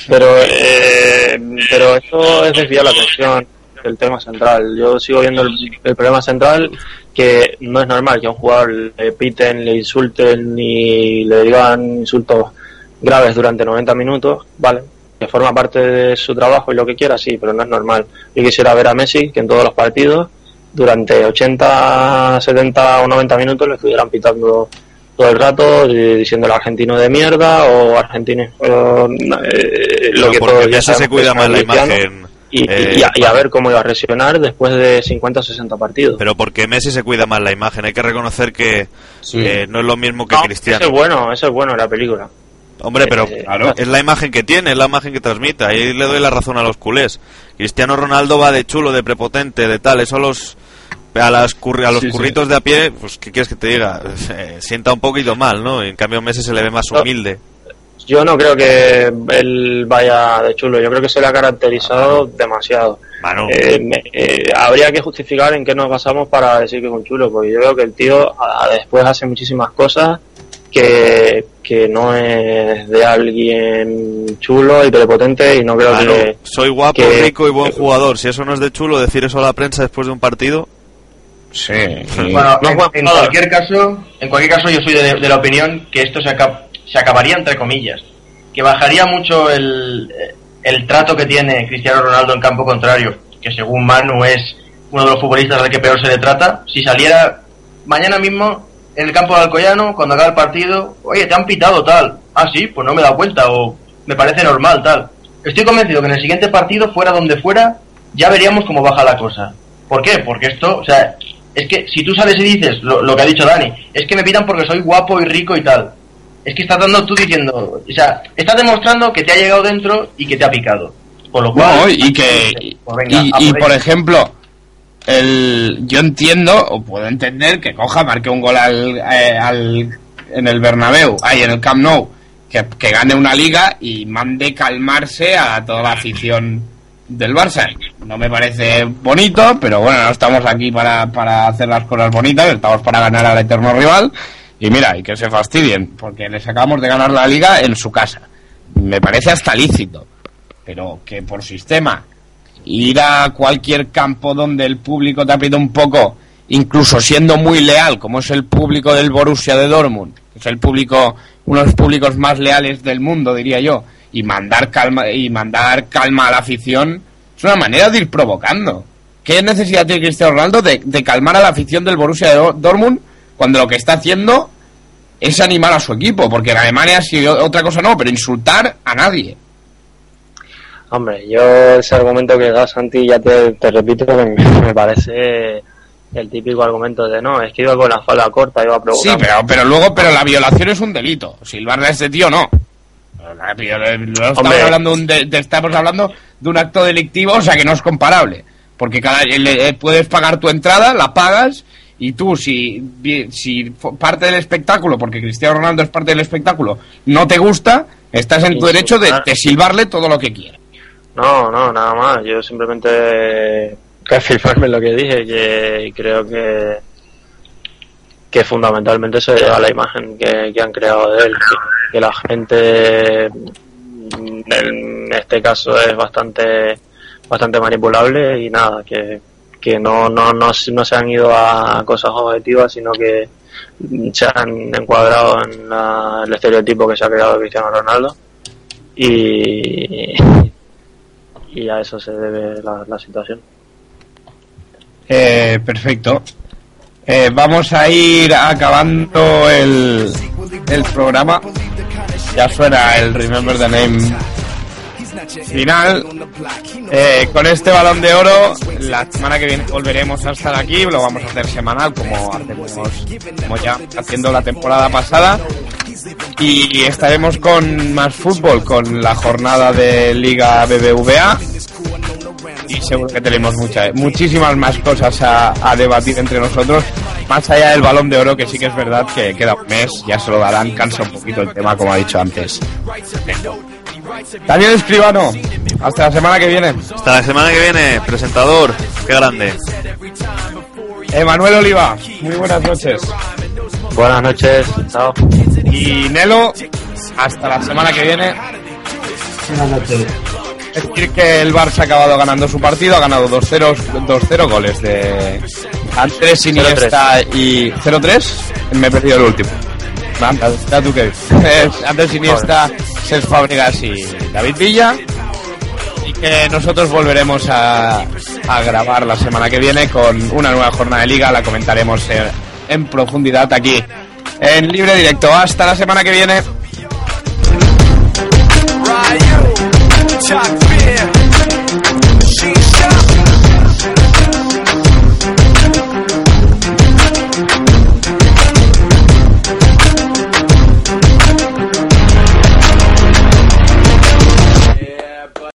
pero, eh, pero eso es desviar la atención del tema central. Yo sigo viendo el, el problema central que no es normal que a un jugador le piten, le insulten y le digan insultos graves durante 90 minutos, vale, que forma parte de su trabajo y lo que quiera, sí, pero no es normal. Yo quisiera ver a Messi que en todos los partidos durante 80, 70 o 90 minutos le estuvieran pitando todo el rato eh, diciendo el argentino de mierda o argentino eh, lo que todos ya se cuida más la imagen. y, eh, a, y a ver cómo iba a reaccionar después de 50 o 60 partidos Pero porque Messi se cuida más la imagen. Hay que reconocer que eh, no es lo mismo que No, Cristiano. eso es bueno eso es bueno en la película Hombre, pero Eh, claro. es la imagen que tiene, es la imagen que transmite. Ahí le doy la razón a los culés. Cristiano Ronaldo va de chulo, de prepotente, de tal. Eso a los, a las curri- a los Sí, sí. curritos de a pie, pues, ¿qué quieres que te diga? Eh, sienta un poquito mal, ¿no? En cambio, Messi se le ve más humilde. yo no creo que él vaya de chulo yo creo que se le ha caracterizado demasiado Manu, Eh, me- eh, habría que justificar en qué nos basamos para decir que es un chulo, porque yo veo que el tío a- después hace muchísimas cosas que, que no es de alguien chulo y prepotente y no creo Manu, que... soy guapo, que- rico y buen jugador. Si eso no es de chulo, decir eso a la prensa después de un partido. Sí. Bueno, No, en, cualquier caso, en cualquier caso yo soy de, de la opinión que esto se, acab- se acabaría entre comillas, que bajaría mucho el, el trato que tiene Cristiano Ronaldo en campo contrario, que según Manu es uno de los futbolistas al que peor se le trata, si saliera mañana mismo en el campo de Alcoyano, cuando acabe el partido, oye, te han pitado tal, ah sí, pues no me he dado cuenta, o me parece normal tal. Estoy convencido que en el siguiente partido, fuera donde fuera, ya veríamos cómo baja la cosa. ¿Por qué? Porque esto, o sea, es que si tú sales y dices lo, lo que ha dicho Dani, es que me pitan porque soy guapo y rico y tal. Es que estás dando tú diciendo, o sea, estás demostrando que te ha llegado dentro y que te ha picado. Por lo cual, No, y que pues venga, y, por ejemplo el yo entiendo o puedo entender que coja marque un gol al, eh, al en el Bernabéu ahí en el Camp Nou que, que gane una liga y mande calmarse a toda la afición del Barça. No me parece bonito, pero bueno, no estamos aquí para, para hacer las cosas bonitas, estamos para ganar al eterno rival. Y mira, y que se fastidien, porque les acabamos de ganar la liga en su casa. Me parece hasta lícito, pero que por sistema ir a cualquier campo donde el público te aprieta un poco, incluso siendo muy leal, como es el público del Borussia de Dortmund, que es el público, uno de los públicos más leales del mundo, diría yo, y mandar calma, y mandar calma a la afición, es una manera de ir provocando. ¿Qué necesidad tiene Cristiano Ronaldo de, de calmar a la afición del Borussia de Do- Dortmund cuando lo que está haciendo es animar a su equipo? Porque en Alemania sí, otra cosa no, pero insultar a nadie. Hombre, yo ese argumento que da Santi, ya te, te repito, que me, me parece el típico argumento de no, es que iba con la falda corta, iba a provocar. Sí, pero, pero luego, pero la violación es un delito. Silbarle a este tío no. No estamos Hombre. hablando, de un de- estamos hablando de un acto delictivo, o sea que no es comparable. Porque cada, le- eh, puedes pagar tu entrada, la pagas, y tú, si, si parte del espectáculo, porque Cristiano Ronaldo es parte del espectáculo, no te gusta, estás en tu derecho de, de silbarle todo lo que quieras. No, no, nada más. Yo simplemente reafirmarme lo que dije, que creo que que fundamentalmente se debe a la imagen que, que han creado de él, que, que la gente en este caso es bastante bastante manipulable y nada, que, que no, no, no, se- no se han ido a cosas objetivas, sino que se han encuadrado en la- el estereotipo que se ha creado de Cristiano Ronaldo y, y a eso se debe la, la situación. Eh, perfecto. Eh, vamos a ir acabando el, el programa. Ya suena el Remember the Name final. Eh, con este balón de oro, la semana que viene volveremos a estar aquí. Lo vamos a hacer semanal, como hacemos, como ya haciendo la temporada pasada. Y estaremos con más fútbol, con la jornada de Liga BBVA. Y seguro que tenemos muchas, muchísimas más cosas a, a debatir entre nosotros. Más allá del balón de oro, que sí que es verdad que queda un mes, ya se lo darán, cansa un poquito el tema, como ha dicho antes. Daniel Escribano, hasta la semana que viene. Hasta la semana que viene, presentador. Qué grande. Emanuel Oliva, muy buenas noches. Buenas noches, chao. Y Nelo, hasta la semana que viene. Buenas noches. Es decir que el Barça ha acabado ganando su partido, ha ganado 2-0 2-0 goles de Andrés Iniesta y 0-3. Me he perdido el último. Da tú que es Andrés Iniesta, Cesc Fábregas y David Villa. Y que nosotros volveremos a, a grabar la semana que viene con una nueva jornada de liga. La comentaremos en, en profundidad aquí en libre directo. Hasta la semana que viene.